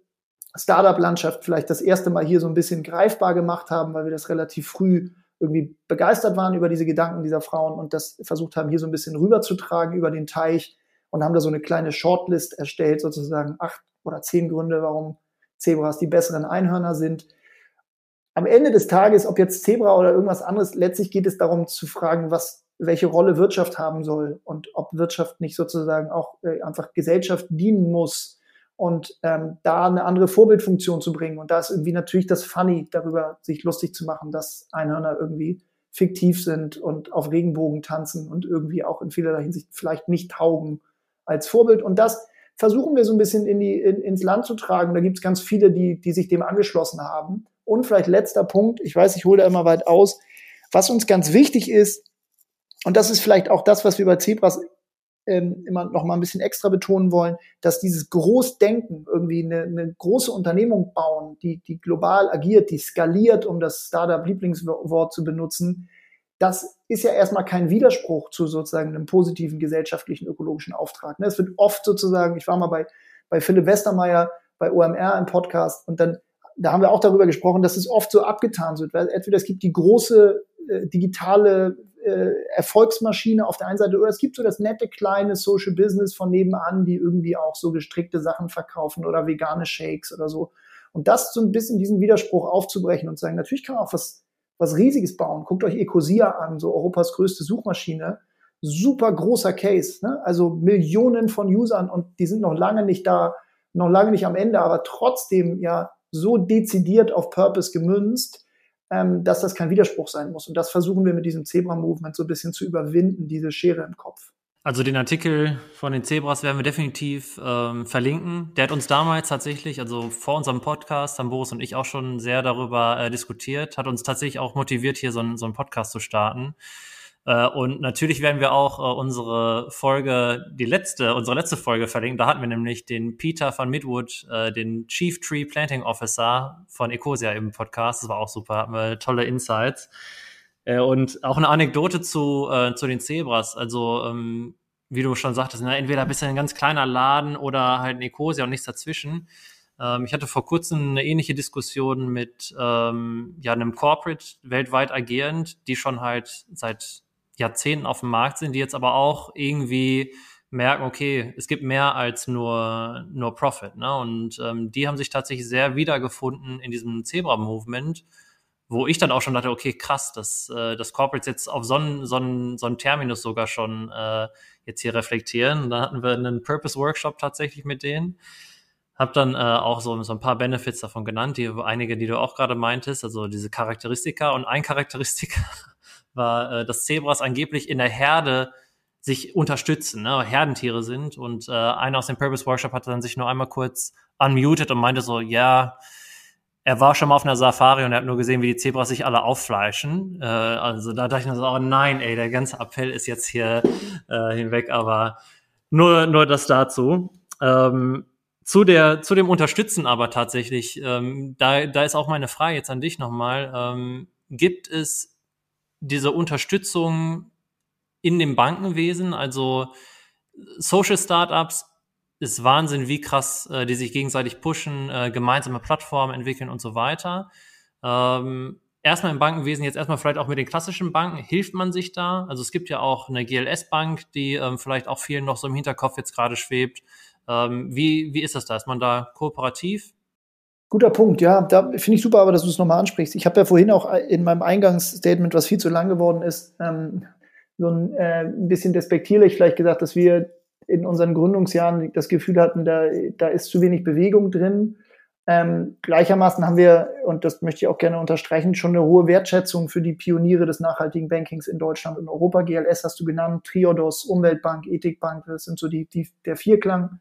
Startup-Landschaft vielleicht das erste Mal hier so ein bisschen greifbar gemacht haben, weil wir das relativ früh irgendwie begeistert waren über diese Gedanken dieser Frauen und das versucht haben, hier so ein bisschen rüberzutragen über den Teich und haben da so eine kleine Shortlist erstellt, sozusagen acht oder zehn Gründe, warum Zebras die besseren Einhörner sind. Am Ende des Tages, ob jetzt Zebra oder irgendwas anderes, letztlich geht es darum zu fragen, was, welche Rolle Wirtschaft haben soll und ob Wirtschaft nicht sozusagen auch äh, einfach Gesellschaft dienen muss und ähm, da eine andere Vorbildfunktion zu bringen. Und da ist irgendwie natürlich das Funny, darüber sich lustig zu machen, dass Einhörner irgendwie fiktiv sind und auf Regenbogen tanzen und irgendwie auch in vielerlei Hinsicht vielleicht nicht taugen als Vorbild. Und das versuchen wir so ein bisschen in die, in, ins Land zu tragen. Da gibt es ganz viele, die, die sich dem angeschlossen haben. Und vielleicht letzter Punkt, ich weiß, ich hole da immer weit aus, was uns ganz wichtig ist, und das ist vielleicht auch das, was wir bei Zebras ähm, immer noch mal ein bisschen extra betonen wollen, dass dieses Großdenken, irgendwie eine, eine große Unternehmung bauen, die, die global agiert, die skaliert, um das Startup-Lieblingswort zu benutzen, das ist ja erstmal kein Widerspruch zu sozusagen einem positiven gesellschaftlichen ökologischen Auftrag. Ne? Es wird oft sozusagen, ich war mal bei, bei Philipp Westermeier bei OMR im Podcast und dann da haben wir auch darüber gesprochen, dass es oft so abgetan wird, weil entweder es gibt die große äh, digitale äh, Erfolgsmaschine auf der einen Seite oder es gibt so das nette kleine Social Business von nebenan, die irgendwie auch so gestrickte Sachen verkaufen oder vegane Shakes oder so. Und das so ein bisschen diesen Widerspruch aufzubrechen und zu sagen, natürlich kann man auch was, was Riesiges bauen. Guckt euch Ecosia an, so Europas größte Suchmaschine. Super großer Case, ne? also Millionen von Usern und die sind noch lange nicht da, noch lange nicht am Ende, aber trotzdem ja so dezidiert auf Purpose gemünzt, ähm, dass das kein Widerspruch sein muss. Und das versuchen wir mit diesem Zebra-Movement so ein bisschen zu überwinden, diese Schere im Kopf. Also den Artikel von den Zebras werden wir definitiv ähm, verlinken. Der hat uns damals tatsächlich, also vor unserem Podcast, haben Boris und ich auch schon sehr darüber äh, diskutiert, hat uns tatsächlich auch motiviert, hier so, so einen Podcast zu starten. Äh, und natürlich werden wir auch äh, unsere Folge, die letzte, unsere letzte Folge verlinken. Da hatten wir nämlich den Peter von Midwood, äh, den Chief Tree Planting Officer von Ecosia im Podcast. Das war auch super, hatten wir tolle Insights. Und auch eine Anekdote zu, zu den Zebras. Also, ähm, wie du schon sagtest, ne, entweder bist du ein ganz kleiner Laden oder halt ein Ecosia und nichts dazwischen. Ähm, ich hatte vor kurzem eine ähnliche Diskussion mit ähm, ja, einem Corporate weltweit agierend, die schon halt seit Jahrzehnten auf dem Markt sind, die jetzt aber auch irgendwie merken, okay, es gibt mehr als nur, nur Profit. Ne? Und ähm, die haben sich tatsächlich sehr wiedergefunden in diesem Zebra-Movement, wo ich dann auch schon dachte, okay, krass, dass äh, das Corporates jetzt auf so einen, so einen, so einen Terminus sogar schon äh, jetzt hier reflektieren. Und dann hatten wir einen Purpose-Workshop tatsächlich mit denen. Hab dann äh, auch so, so ein paar Benefits davon genannt, die einige, die du auch gerade meintest, also diese Charakteristika. Und ein Charakteristika war, äh, dass Zebras angeblich in der Herde sich unterstützen, ne? Herdentiere sind. Und äh, einer aus dem Purpose Workshop hat dann sich nur einmal kurz unmuted und meinte so, ja, er war schon mal auf einer Safari und er hat nur gesehen, wie die Zebras sich alle auffleischen. Äh, also da dachte ich mir so, oh nein, ey, der ganze Appell ist jetzt hier äh, hinweg, aber nur, nur das dazu. Ähm, zu der, zu dem Unterstützen aber tatsächlich, ähm, da, da ist auch meine Frage jetzt an dich nochmal. Ähm, gibt es diese Unterstützung in dem Bankenwesen, also Social Startups ist Wahnsinn, wie krass äh, die sich gegenseitig pushen, äh, gemeinsame Plattformen entwickeln und so weiter. Ähm, erstmal im Bankenwesen, jetzt erstmal vielleicht auch mit den klassischen Banken, hilft man sich da? Also es gibt ja auch eine GLS-Bank, die ähm, vielleicht auch vielen noch so im Hinterkopf jetzt gerade schwebt. Ähm, wie, wie ist das da? Ist man da kooperativ? Guter Punkt, ja. Da finde ich super, aber dass du es nochmal ansprichst. Ich habe ja vorhin auch in meinem Eingangsstatement, was viel zu lang geworden ist, ähm, so ein, äh, ein bisschen despektierlich vielleicht gesagt, dass wir in unseren Gründungsjahren das Gefühl hatten, da, da ist zu wenig Bewegung drin. Ähm, gleichermaßen haben wir, und das möchte ich auch gerne unterstreichen, schon eine hohe Wertschätzung für die Pioniere des nachhaltigen Bankings in Deutschland und Europa. GLS hast du genannt, Triodos, Umweltbank, Ethikbank, das sind so die, die der Vierklang,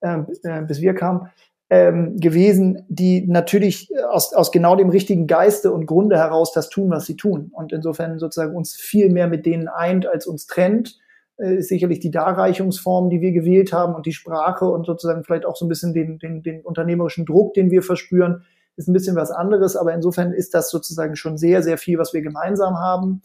äh, äh, bis wir kamen ähm, gewesen, die natürlich aus, aus genau dem richtigen Geiste und Grunde heraus das tun, was sie tun. Und insofern sozusagen uns viel mehr mit denen eint, als uns trennt. Äh, ist sicherlich die Darreichungsform, die wir gewählt haben und die Sprache und sozusagen vielleicht auch so ein bisschen den, den, den unternehmerischen Druck, den wir verspüren, ist ein bisschen was anderes. Aber insofern ist das sozusagen schon sehr, sehr viel, was wir gemeinsam haben.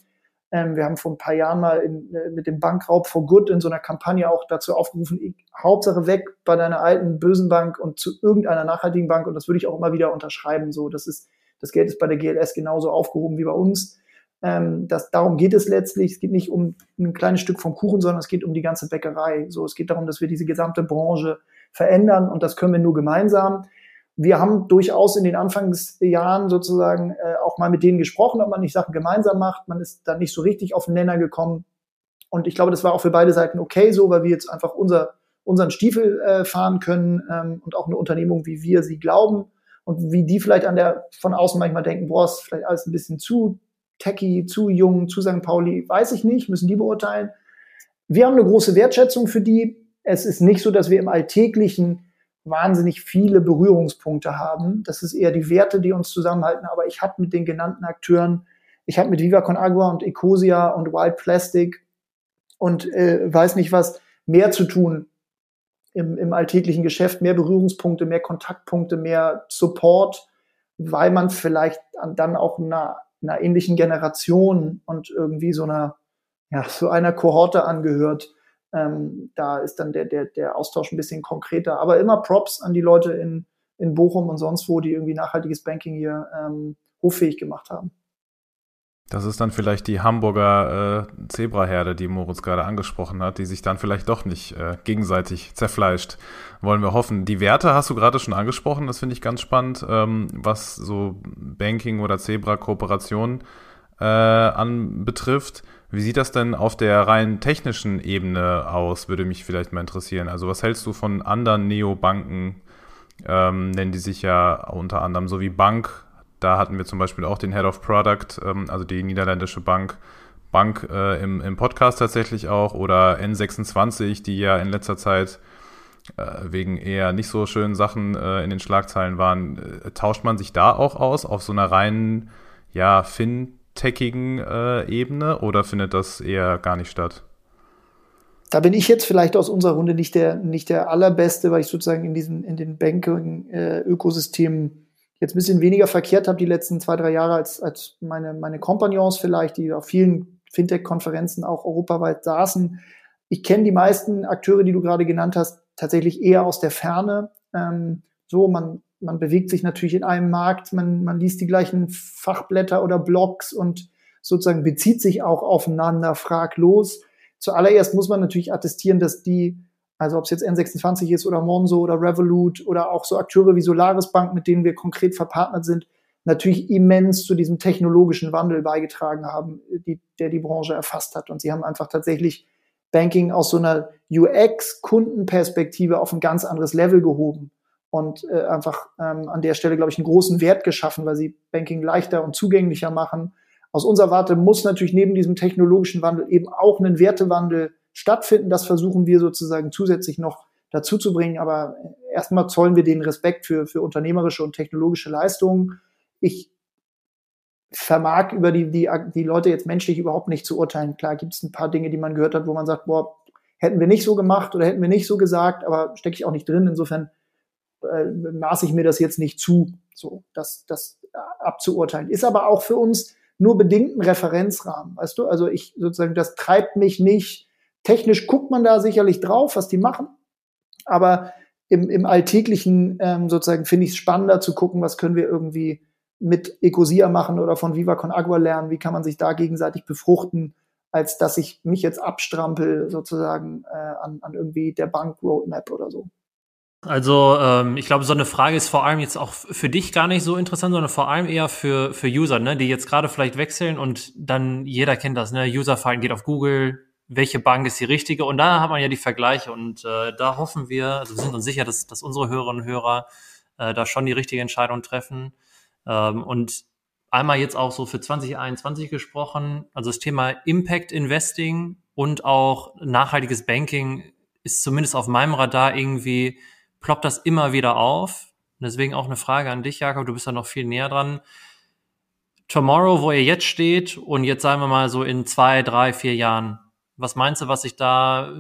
Ähm, wir haben vor ein paar Jahren mal in, äh, mit dem Bankraub for Good in so einer Kampagne auch dazu aufgerufen, Hauptsache weg bei deiner alten bösen Bank und zu irgendeiner nachhaltigen Bank. Und das würde ich auch immer wieder unterschreiben. So, das ist, das Geld ist bei der GLS genauso aufgehoben wie bei uns. Ähm, das, darum geht es letztlich. Es geht nicht um ein kleines Stück vom Kuchen, sondern es geht um die ganze Bäckerei. So, es geht darum, dass wir diese gesamte Branche verändern und das können wir nur gemeinsam wir haben durchaus in den Anfangsjahren sozusagen äh, auch mal mit denen gesprochen, ob man nicht Sachen gemeinsam macht. Man ist da nicht so richtig auf den Nenner gekommen. Und ich glaube, das war auch für beide Seiten okay so, weil wir jetzt einfach unser, unseren Stiefel äh, fahren können ähm, und auch eine Unternehmung, wie wir sie glauben und wie die vielleicht an der von außen manchmal denken, boah, ist vielleicht alles ein bisschen zu techy, zu jung, zu St. Pauli, weiß ich nicht, müssen die beurteilen. Wir haben eine große Wertschätzung für die. Es ist nicht so, dass wir im Alltäglichen wahnsinnig viele Berührungspunkte haben. Das ist eher die Werte, die uns zusammenhalten. Aber ich habe mit den genannten Akteuren, ich habe mit Viva Con Agua und Ecosia und Wild Plastic und äh, weiß nicht was mehr zu tun im, im alltäglichen Geschäft, mehr Berührungspunkte, mehr Kontaktpunkte, mehr Support, weil man vielleicht dann auch einer, einer ähnlichen Generation und irgendwie so einer, ja, so einer Kohorte angehört ähm, da ist dann der, der, der Austausch ein bisschen konkreter. Aber immer Props an die Leute in, in Bochum und sonst wo, die irgendwie nachhaltiges Banking hier ähm, hoffähig gemacht haben. Das ist dann vielleicht die Hamburger äh, Zebraherde, die Moritz gerade angesprochen hat, die sich dann vielleicht doch nicht äh, gegenseitig zerfleischt. Wollen wir hoffen. Die Werte hast du gerade schon angesprochen, das finde ich ganz spannend, ähm, was so Banking oder Zebra-Kooperation äh, anbetrifft. Wie sieht das denn auf der rein technischen Ebene aus, würde mich vielleicht mal interessieren. Also was hältst du von anderen Neobanken, ähm, nennen die sich ja unter anderem so wie Bank. Da hatten wir zum Beispiel auch den Head of Product, ähm, also die niederländische Bank, Bank äh, im, im Podcast tatsächlich auch oder N26, die ja in letzter Zeit äh, wegen eher nicht so schönen Sachen äh, in den Schlagzeilen waren. Äh, tauscht man sich da auch aus auf so einer reinen, ja, Fin- techigen äh, Ebene oder findet das eher gar nicht statt? Da bin ich jetzt vielleicht aus unserer Runde nicht der, nicht der allerbeste, weil ich sozusagen in diesen, in den Banking-Ökosystemen äh, jetzt ein bisschen weniger verkehrt habe die letzten zwei, drei Jahre als, als meine, meine Kompagnons vielleicht, die auf vielen Fintech-Konferenzen auch europaweit saßen. Ich kenne die meisten Akteure, die du gerade genannt hast, tatsächlich eher aus der Ferne. Ähm, so, man man bewegt sich natürlich in einem Markt, man, man liest die gleichen Fachblätter oder Blogs und sozusagen bezieht sich auch aufeinander fraglos. Zuallererst muss man natürlich attestieren, dass die, also ob es jetzt N26 ist oder Monzo oder Revolut oder auch so Akteure wie Solaris Bank, mit denen wir konkret verpartnert sind, natürlich immens zu diesem technologischen Wandel beigetragen haben, die, der die Branche erfasst hat. Und sie haben einfach tatsächlich Banking aus so einer UX-Kundenperspektive auf ein ganz anderes Level gehoben und äh, einfach ähm, an der Stelle, glaube ich, einen großen Wert geschaffen, weil sie Banking leichter und zugänglicher machen. Aus unserer Warte muss natürlich neben diesem technologischen Wandel eben auch ein Wertewandel stattfinden. Das versuchen wir sozusagen zusätzlich noch dazu zu bringen. Aber erstmal zollen wir den Respekt für, für unternehmerische und technologische Leistungen. Ich vermag über die, die, die Leute jetzt menschlich überhaupt nicht zu urteilen. Klar gibt es ein paar Dinge, die man gehört hat, wo man sagt, boah, hätten wir nicht so gemacht oder hätten wir nicht so gesagt, aber stecke ich auch nicht drin. Insofern äh, maße ich mir das jetzt nicht zu, so das, das abzuurteilen. Ist aber auch für uns nur bedingten Referenzrahmen, weißt du? Also ich sozusagen, das treibt mich nicht. Technisch guckt man da sicherlich drauf, was die machen, aber im, im Alltäglichen ähm, sozusagen finde ich es spannender zu gucken, was können wir irgendwie mit Ecosia machen oder von Viva Con Agua lernen, wie kann man sich da gegenseitig befruchten, als dass ich mich jetzt abstrampel sozusagen äh, an, an irgendwie der Bank Roadmap oder so. Also ähm, ich glaube, so eine Frage ist vor allem jetzt auch für dich gar nicht so interessant, sondern vor allem eher für, für User, ne, die jetzt gerade vielleicht wechseln und dann jeder kennt das, ne? Userverhalten geht auf Google, welche Bank ist die richtige und da hat man ja die Vergleiche und äh, da hoffen wir, also wir sind uns sicher, dass, dass unsere Hörerinnen und Hörer äh, da schon die richtige Entscheidung treffen. Ähm, und einmal jetzt auch so für 2021 gesprochen, also das Thema Impact Investing und auch nachhaltiges Banking ist zumindest auf meinem Radar irgendwie ploppt das immer wieder auf. Deswegen auch eine Frage an dich, Jakob, du bist da noch viel näher dran. Tomorrow, wo ihr jetzt steht und jetzt sagen wir mal so in zwei, drei, vier Jahren, was meinst du, was sich da,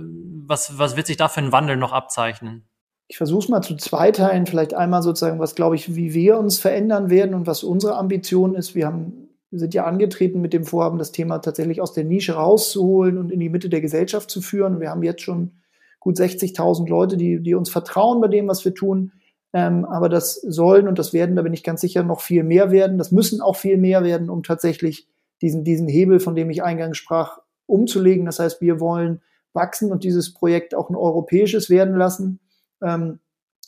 was, was wird sich da für ein Wandel noch abzeichnen? Ich versuche es mal zu zweiteilen, vielleicht einmal sozusagen, was glaube ich, wie wir uns verändern werden und was unsere Ambition ist. Wir haben, wir sind ja angetreten mit dem Vorhaben, das Thema tatsächlich aus der Nische rauszuholen und in die Mitte der Gesellschaft zu führen. Wir haben jetzt schon gut 60.000 Leute, die, die uns vertrauen bei dem, was wir tun. Ähm, aber das sollen und das werden, da bin ich ganz sicher, noch viel mehr werden. Das müssen auch viel mehr werden, um tatsächlich diesen, diesen Hebel, von dem ich eingangs sprach, umzulegen. Das heißt, wir wollen wachsen und dieses Projekt auch ein europäisches werden lassen. Ähm,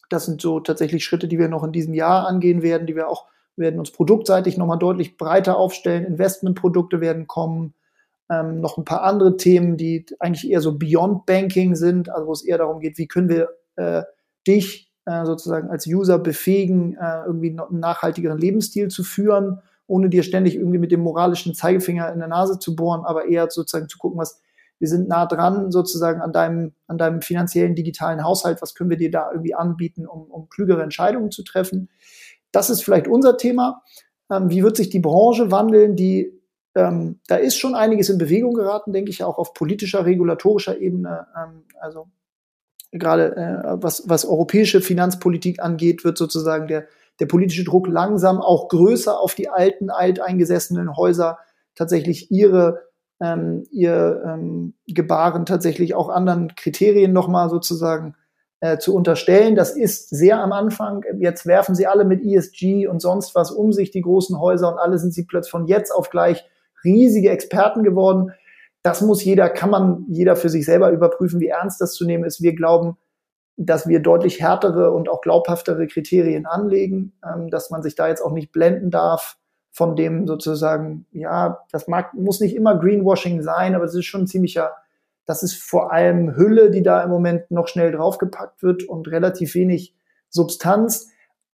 das sind so tatsächlich Schritte, die wir noch in diesem Jahr angehen werden, die wir auch werden uns produktseitig nochmal deutlich breiter aufstellen. Investmentprodukte werden kommen ähm, noch ein paar andere Themen, die eigentlich eher so Beyond Banking sind, also wo es eher darum geht, wie können wir äh, dich äh, sozusagen als User befähigen, äh, irgendwie einen nachhaltigeren Lebensstil zu führen, ohne dir ständig irgendwie mit dem moralischen Zeigefinger in der Nase zu bohren, aber eher sozusagen zu gucken, was wir sind nah dran sozusagen an deinem, an deinem finanziellen digitalen Haushalt, was können wir dir da irgendwie anbieten, um, um klügere Entscheidungen zu treffen. Das ist vielleicht unser Thema. Ähm, wie wird sich die Branche wandeln, die ähm, da ist schon einiges in Bewegung geraten, denke ich, auch auf politischer, regulatorischer Ebene. Ähm, also gerade äh, was, was europäische Finanzpolitik angeht, wird sozusagen der, der politische Druck langsam auch größer auf die alten, alteingesessenen Häuser tatsächlich ihre ähm, ihr ähm, Gebaren tatsächlich auch anderen Kriterien nochmal sozusagen äh, zu unterstellen. Das ist sehr am Anfang. Jetzt werfen sie alle mit ESG und sonst was um sich, die großen Häuser, und alle sind sie plötzlich von jetzt auf gleich riesige Experten geworden. Das muss jeder, kann man jeder für sich selber überprüfen, wie ernst das zu nehmen ist. Wir glauben, dass wir deutlich härtere und auch glaubhaftere Kriterien anlegen, ähm, dass man sich da jetzt auch nicht blenden darf von dem sozusagen, ja, das mag, muss nicht immer Greenwashing sein, aber es ist schon ziemlicher, das ist vor allem Hülle, die da im Moment noch schnell draufgepackt wird und relativ wenig Substanz.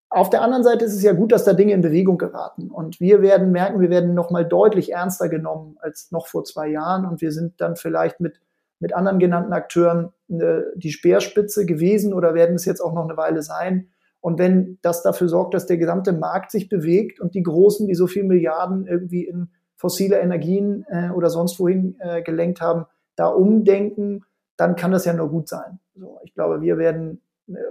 Auf der anderen Seite ist es ja gut, dass da Dinge in Bewegung geraten. Und wir werden merken, wir werden nochmal deutlich ernster genommen als noch vor zwei Jahren. Und wir sind dann vielleicht mit, mit anderen genannten Akteuren äh, die Speerspitze gewesen oder werden es jetzt auch noch eine Weile sein. Und wenn das dafür sorgt, dass der gesamte Markt sich bewegt und die Großen, die so viel Milliarden irgendwie in fossile Energien äh, oder sonst wohin äh, gelenkt haben, da umdenken, dann kann das ja nur gut sein. So, ich glaube, wir werden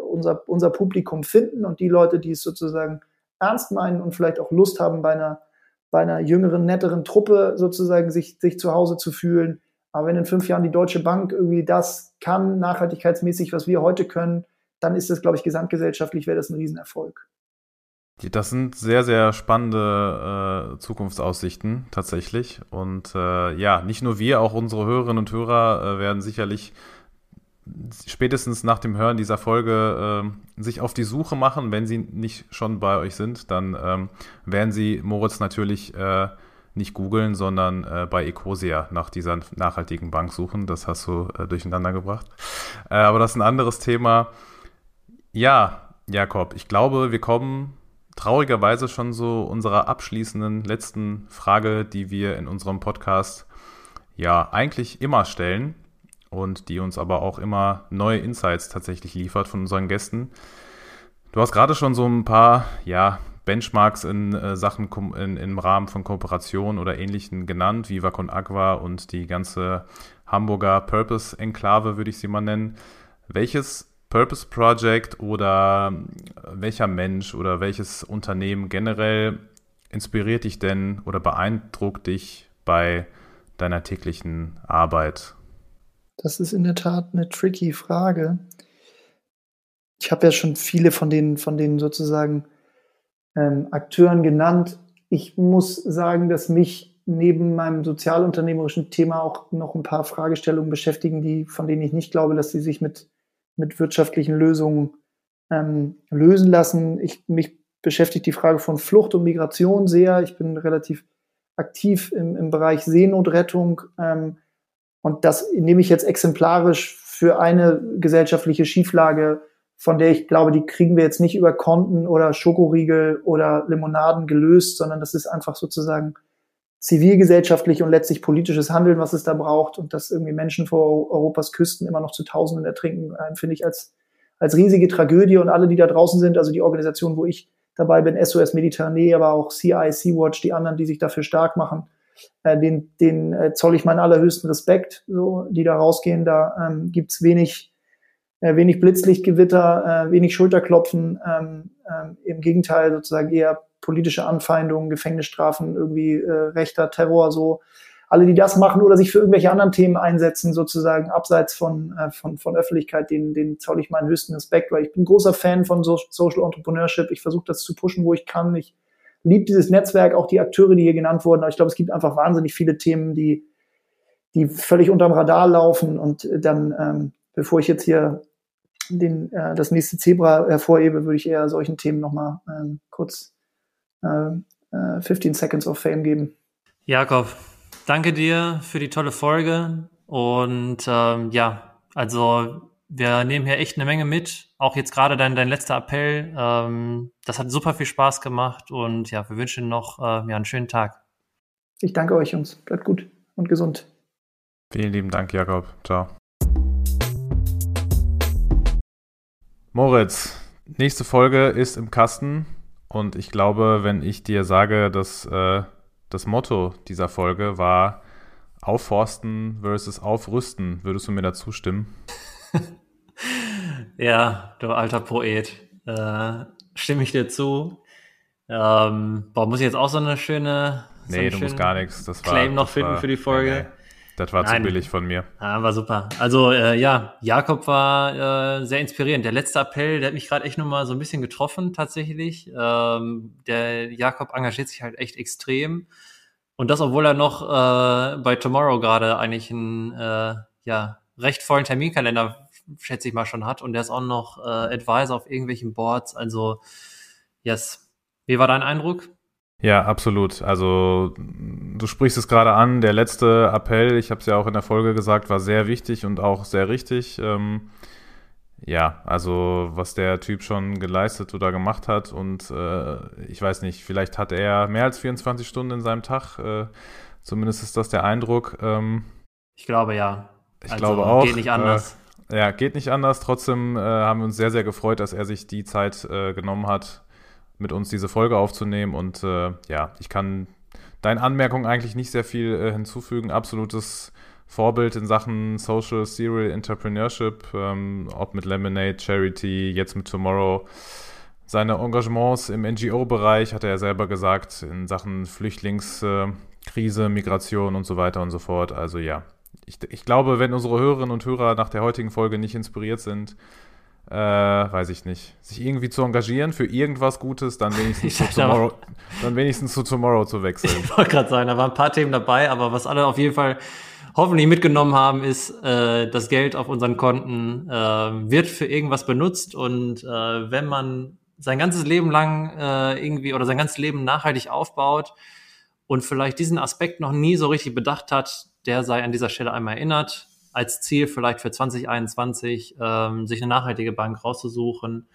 unser, unser Publikum finden und die Leute, die es sozusagen ernst meinen und vielleicht auch Lust haben, bei einer, bei einer jüngeren, netteren Truppe sozusagen sich, sich zu Hause zu fühlen. Aber wenn in fünf Jahren die Deutsche Bank irgendwie das kann, nachhaltigkeitsmäßig, was wir heute können, dann ist das, glaube ich, gesamtgesellschaftlich wäre das ein Riesenerfolg. Das sind sehr, sehr spannende äh, Zukunftsaussichten tatsächlich. Und äh, ja, nicht nur wir, auch unsere Hörerinnen und Hörer äh, werden sicherlich spätestens nach dem Hören dieser Folge äh, sich auf die Suche machen. Wenn sie nicht schon bei euch sind, dann ähm, werden sie Moritz natürlich äh, nicht googeln, sondern äh, bei Ecosia nach dieser nachhaltigen Bank suchen. Das hast du äh, durcheinander gebracht. Äh, aber das ist ein anderes Thema. Ja, Jakob, ich glaube, wir kommen traurigerweise schon so unserer abschließenden letzten Frage, die wir in unserem Podcast ja eigentlich immer stellen und die uns aber auch immer neue Insights tatsächlich liefert von unseren Gästen. Du hast gerade schon so ein paar, ja, Benchmarks in äh, Sachen in, im Rahmen von Kooperation oder Ähnlichen genannt, Viva Con Agua und die ganze Hamburger Purpose Enklave, würde ich sie mal nennen. Welches Purpose Project oder welcher Mensch oder welches Unternehmen generell inspiriert dich denn oder beeindruckt dich bei deiner täglichen Arbeit? Das ist in der Tat eine tricky Frage. Ich habe ja schon viele von den, von den sozusagen ähm, Akteuren genannt. Ich muss sagen, dass mich neben meinem sozialunternehmerischen Thema auch noch ein paar Fragestellungen beschäftigen, die, von denen ich nicht glaube, dass sie sich mit, mit wirtschaftlichen Lösungen ähm, lösen lassen. Ich, mich beschäftigt die Frage von Flucht und Migration sehr. Ich bin relativ aktiv im, im Bereich Seenotrettung. Ähm, und das nehme ich jetzt exemplarisch für eine gesellschaftliche Schieflage, von der ich glaube, die kriegen wir jetzt nicht über Konten oder Schokoriegel oder Limonaden gelöst, sondern das ist einfach sozusagen zivilgesellschaftlich und letztlich politisches Handeln, was es da braucht und dass irgendwie Menschen vor Europas Küsten immer noch zu Tausenden ertrinken, finde ich als, als riesige Tragödie und alle, die da draußen sind, also die Organisation, wo ich dabei bin, SOS Mediterranee, aber auch CI, Sea-Watch, die anderen, die sich dafür stark machen, äh, den, den äh, zoll ich meinen allerhöchsten Respekt, so, die da rausgehen. Da ähm, gibt's wenig, äh, wenig Blitzlichtgewitter, äh, wenig Schulterklopfen, ähm, ähm, im Gegenteil sozusagen eher politische Anfeindungen, Gefängnisstrafen, irgendwie äh, rechter Terror, so alle, die das machen oder sich für irgendwelche anderen Themen einsetzen, sozusagen abseits von, äh, von, von Öffentlichkeit, den, den zoll ich meinen höchsten Respekt, weil ich bin großer Fan von so Social Entrepreneurship. Ich versuche das zu pushen, wo ich kann. Ich liebe dieses Netzwerk, auch die Akteure, die hier genannt wurden. Aber ich glaube, es gibt einfach wahnsinnig viele Themen, die, die völlig unterm Radar laufen. Und dann, ähm, bevor ich jetzt hier den, äh, das nächste Zebra hervorhebe, würde ich eher solchen Themen nochmal ähm, kurz äh, äh, 15 Seconds of Fame geben. Jakob, danke dir für die tolle Folge. Und ähm, ja, also wir nehmen hier echt eine Menge mit. Auch jetzt gerade dein, dein letzter Appell. Ähm, das hat super viel Spaß gemacht und ja, wir wünschen noch äh, ja, einen schönen Tag. Ich danke euch, Jungs. Bleibt gut und gesund. Vielen lieben Dank, Jakob. Ciao. Moritz, nächste Folge ist im Kasten und ich glaube, wenn ich dir sage, dass äh, das Motto dieser Folge war Aufforsten versus Aufrüsten. Würdest du mir dazu stimmen? ja, du alter Poet. Äh, stimme ich dir zu. Ähm, boah, muss ich jetzt auch so eine schöne. So nee, du musst gar nichts. Das Claim war, noch finden war, für die Folge. Nee, nee. Das war Nein. zu billig von mir. Ja, war super. Also äh, ja, Jakob war äh, sehr inspirierend. Der letzte Appell, der hat mich gerade echt nochmal so ein bisschen getroffen tatsächlich. Ähm, der Jakob engagiert sich halt echt extrem. Und das, obwohl er noch äh, bei Tomorrow gerade eigentlich einen äh, ja, recht vollen Terminkalender, schätze ich mal, schon hat. Und der ist auch noch äh, Advisor auf irgendwelchen Boards. Also, yes. Wie war dein Eindruck? Ja, absolut. Also du sprichst es gerade an, der letzte Appell, ich habe es ja auch in der Folge gesagt, war sehr wichtig und auch sehr richtig. Ähm, ja, also was der Typ schon geleistet oder gemacht hat und äh, ich weiß nicht, vielleicht hat er mehr als 24 Stunden in seinem Tag, äh, zumindest ist das der Eindruck. Ähm, ich glaube ja. Ich also, glaube auch. Geht nicht anders. Äh, ja, geht nicht anders. Trotzdem äh, haben wir uns sehr, sehr gefreut, dass er sich die Zeit äh, genommen hat, mit uns diese Folge aufzunehmen und äh, ja, ich kann deinen Anmerkungen eigentlich nicht sehr viel hinzufügen. Absolutes Vorbild in Sachen Social Serial Entrepreneurship, ähm, ob mit Lemonade, Charity, jetzt mit Tomorrow. Seine Engagements im NGO-Bereich, hat er ja selber gesagt, in Sachen Flüchtlingskrise, Migration und so weiter und so fort. Also ja, ich, ich glaube, wenn unsere Hörerinnen und Hörer nach der heutigen Folge nicht inspiriert sind, äh, weiß ich nicht, sich irgendwie zu engagieren für irgendwas Gutes, dann wenigstens, zu tomorrow, dann wenigstens zu Tomorrow zu wechseln. Ich wollte gerade sagen, da waren ein paar Themen dabei, aber was alle auf jeden Fall hoffentlich mitgenommen haben, ist, äh, das Geld auf unseren Konten äh, wird für irgendwas benutzt und äh, wenn man sein ganzes Leben lang äh, irgendwie oder sein ganzes Leben nachhaltig aufbaut und vielleicht diesen Aspekt noch nie so richtig bedacht hat, der sei an dieser Stelle einmal erinnert, als Ziel vielleicht für 2021 ähm, sich eine nachhaltige Bank rauszusuchen.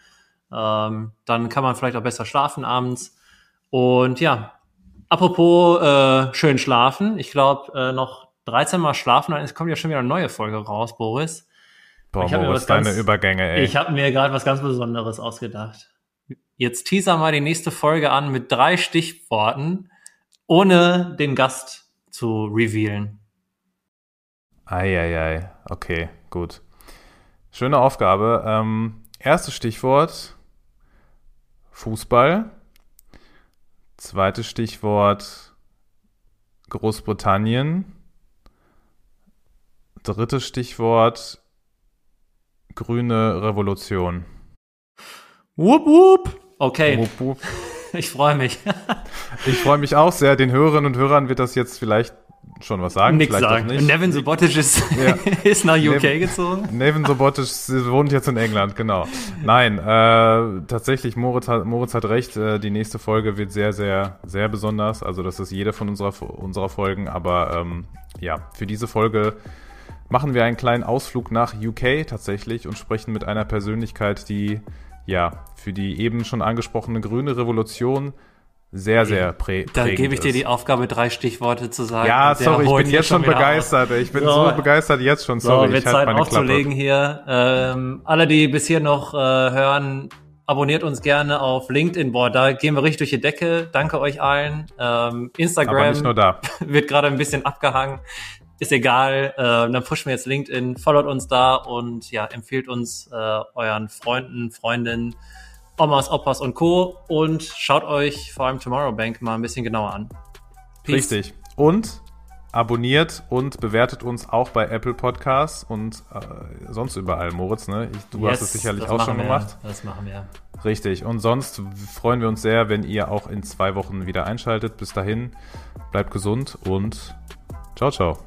Ähm, dann kann man vielleicht auch besser schlafen abends. Und ja, apropos äh, schön schlafen, ich glaube, äh, noch 13 Mal schlafen, dann kommt ja schon wieder eine neue Folge raus, Boris. Boah, ich Boris, deine ganz, Übergänge, ey. Ich habe mir gerade was ganz Besonderes ausgedacht. Jetzt teaser mal die nächste Folge an mit drei Stichworten, ohne den Gast zu revealen. Eieiei, okay, gut. Schöne Aufgabe. Ähm, erstes Stichwort: Fußball. Zweites Stichwort Großbritannien. Drittes Stichwort grüne Revolution. Wupp, wupp. Okay. Wupp, wupp. Ich freue mich. Ich freue mich auch sehr. Den Hörerinnen und Hörern wird das jetzt vielleicht schon was sagen. Nichts vielleicht auch sagen. Nicht. Nevin Subotic ist, Ja. ist nach UK Nevin- gezogen. Nevin Sobotic wohnt jetzt in England, genau. Nein, äh, tatsächlich, Moritz hat, Moritz hat recht, äh, die nächste Folge wird sehr, sehr, sehr besonders. Also das ist jede von unserer, unserer Folgen, aber ähm, ja, für diese Folge machen wir einen kleinen Ausflug nach UK tatsächlich und sprechen mit einer Persönlichkeit, die ja für die eben schon angesprochene grüne Revolution sehr, sehr prä Da gebe ich dir die Aufgabe, drei Stichworte zu sagen. Ja, sorry, ich bin jetzt schon begeistert. Ich bin So. so, begeistert jetzt schon. Sorry, So, wird ich halte Zeit aufzulegen hier. Ähm, alle, die bis hier noch äh, hören, abonniert uns gerne auf LinkedIn. Boah, da gehen wir richtig durch die Decke. Danke euch allen. Ähm, Instagram Aber nicht nur da. wird gerade ein bisschen abgehangen. Ist egal. Äh, dann pushen wir jetzt LinkedIn, followt uns da und ja, empfehlt uns äh, euren Freunden, Freundinnen, Omas, Opas und Co. Und schaut euch vor allem Tomorrow Bank mal ein bisschen genauer an. Peace. Richtig. Und abonniert und bewertet uns auch bei Apple Podcasts und äh, sonst überall, Moritz. Ne? Ich, du hast Yes, es sicherlich auch schon wir. gemacht. Das machen wir. Richtig. Und sonst freuen wir uns sehr, wenn ihr auch in zwei Wochen wieder einschaltet. Bis dahin, bleibt gesund und ciao, ciao.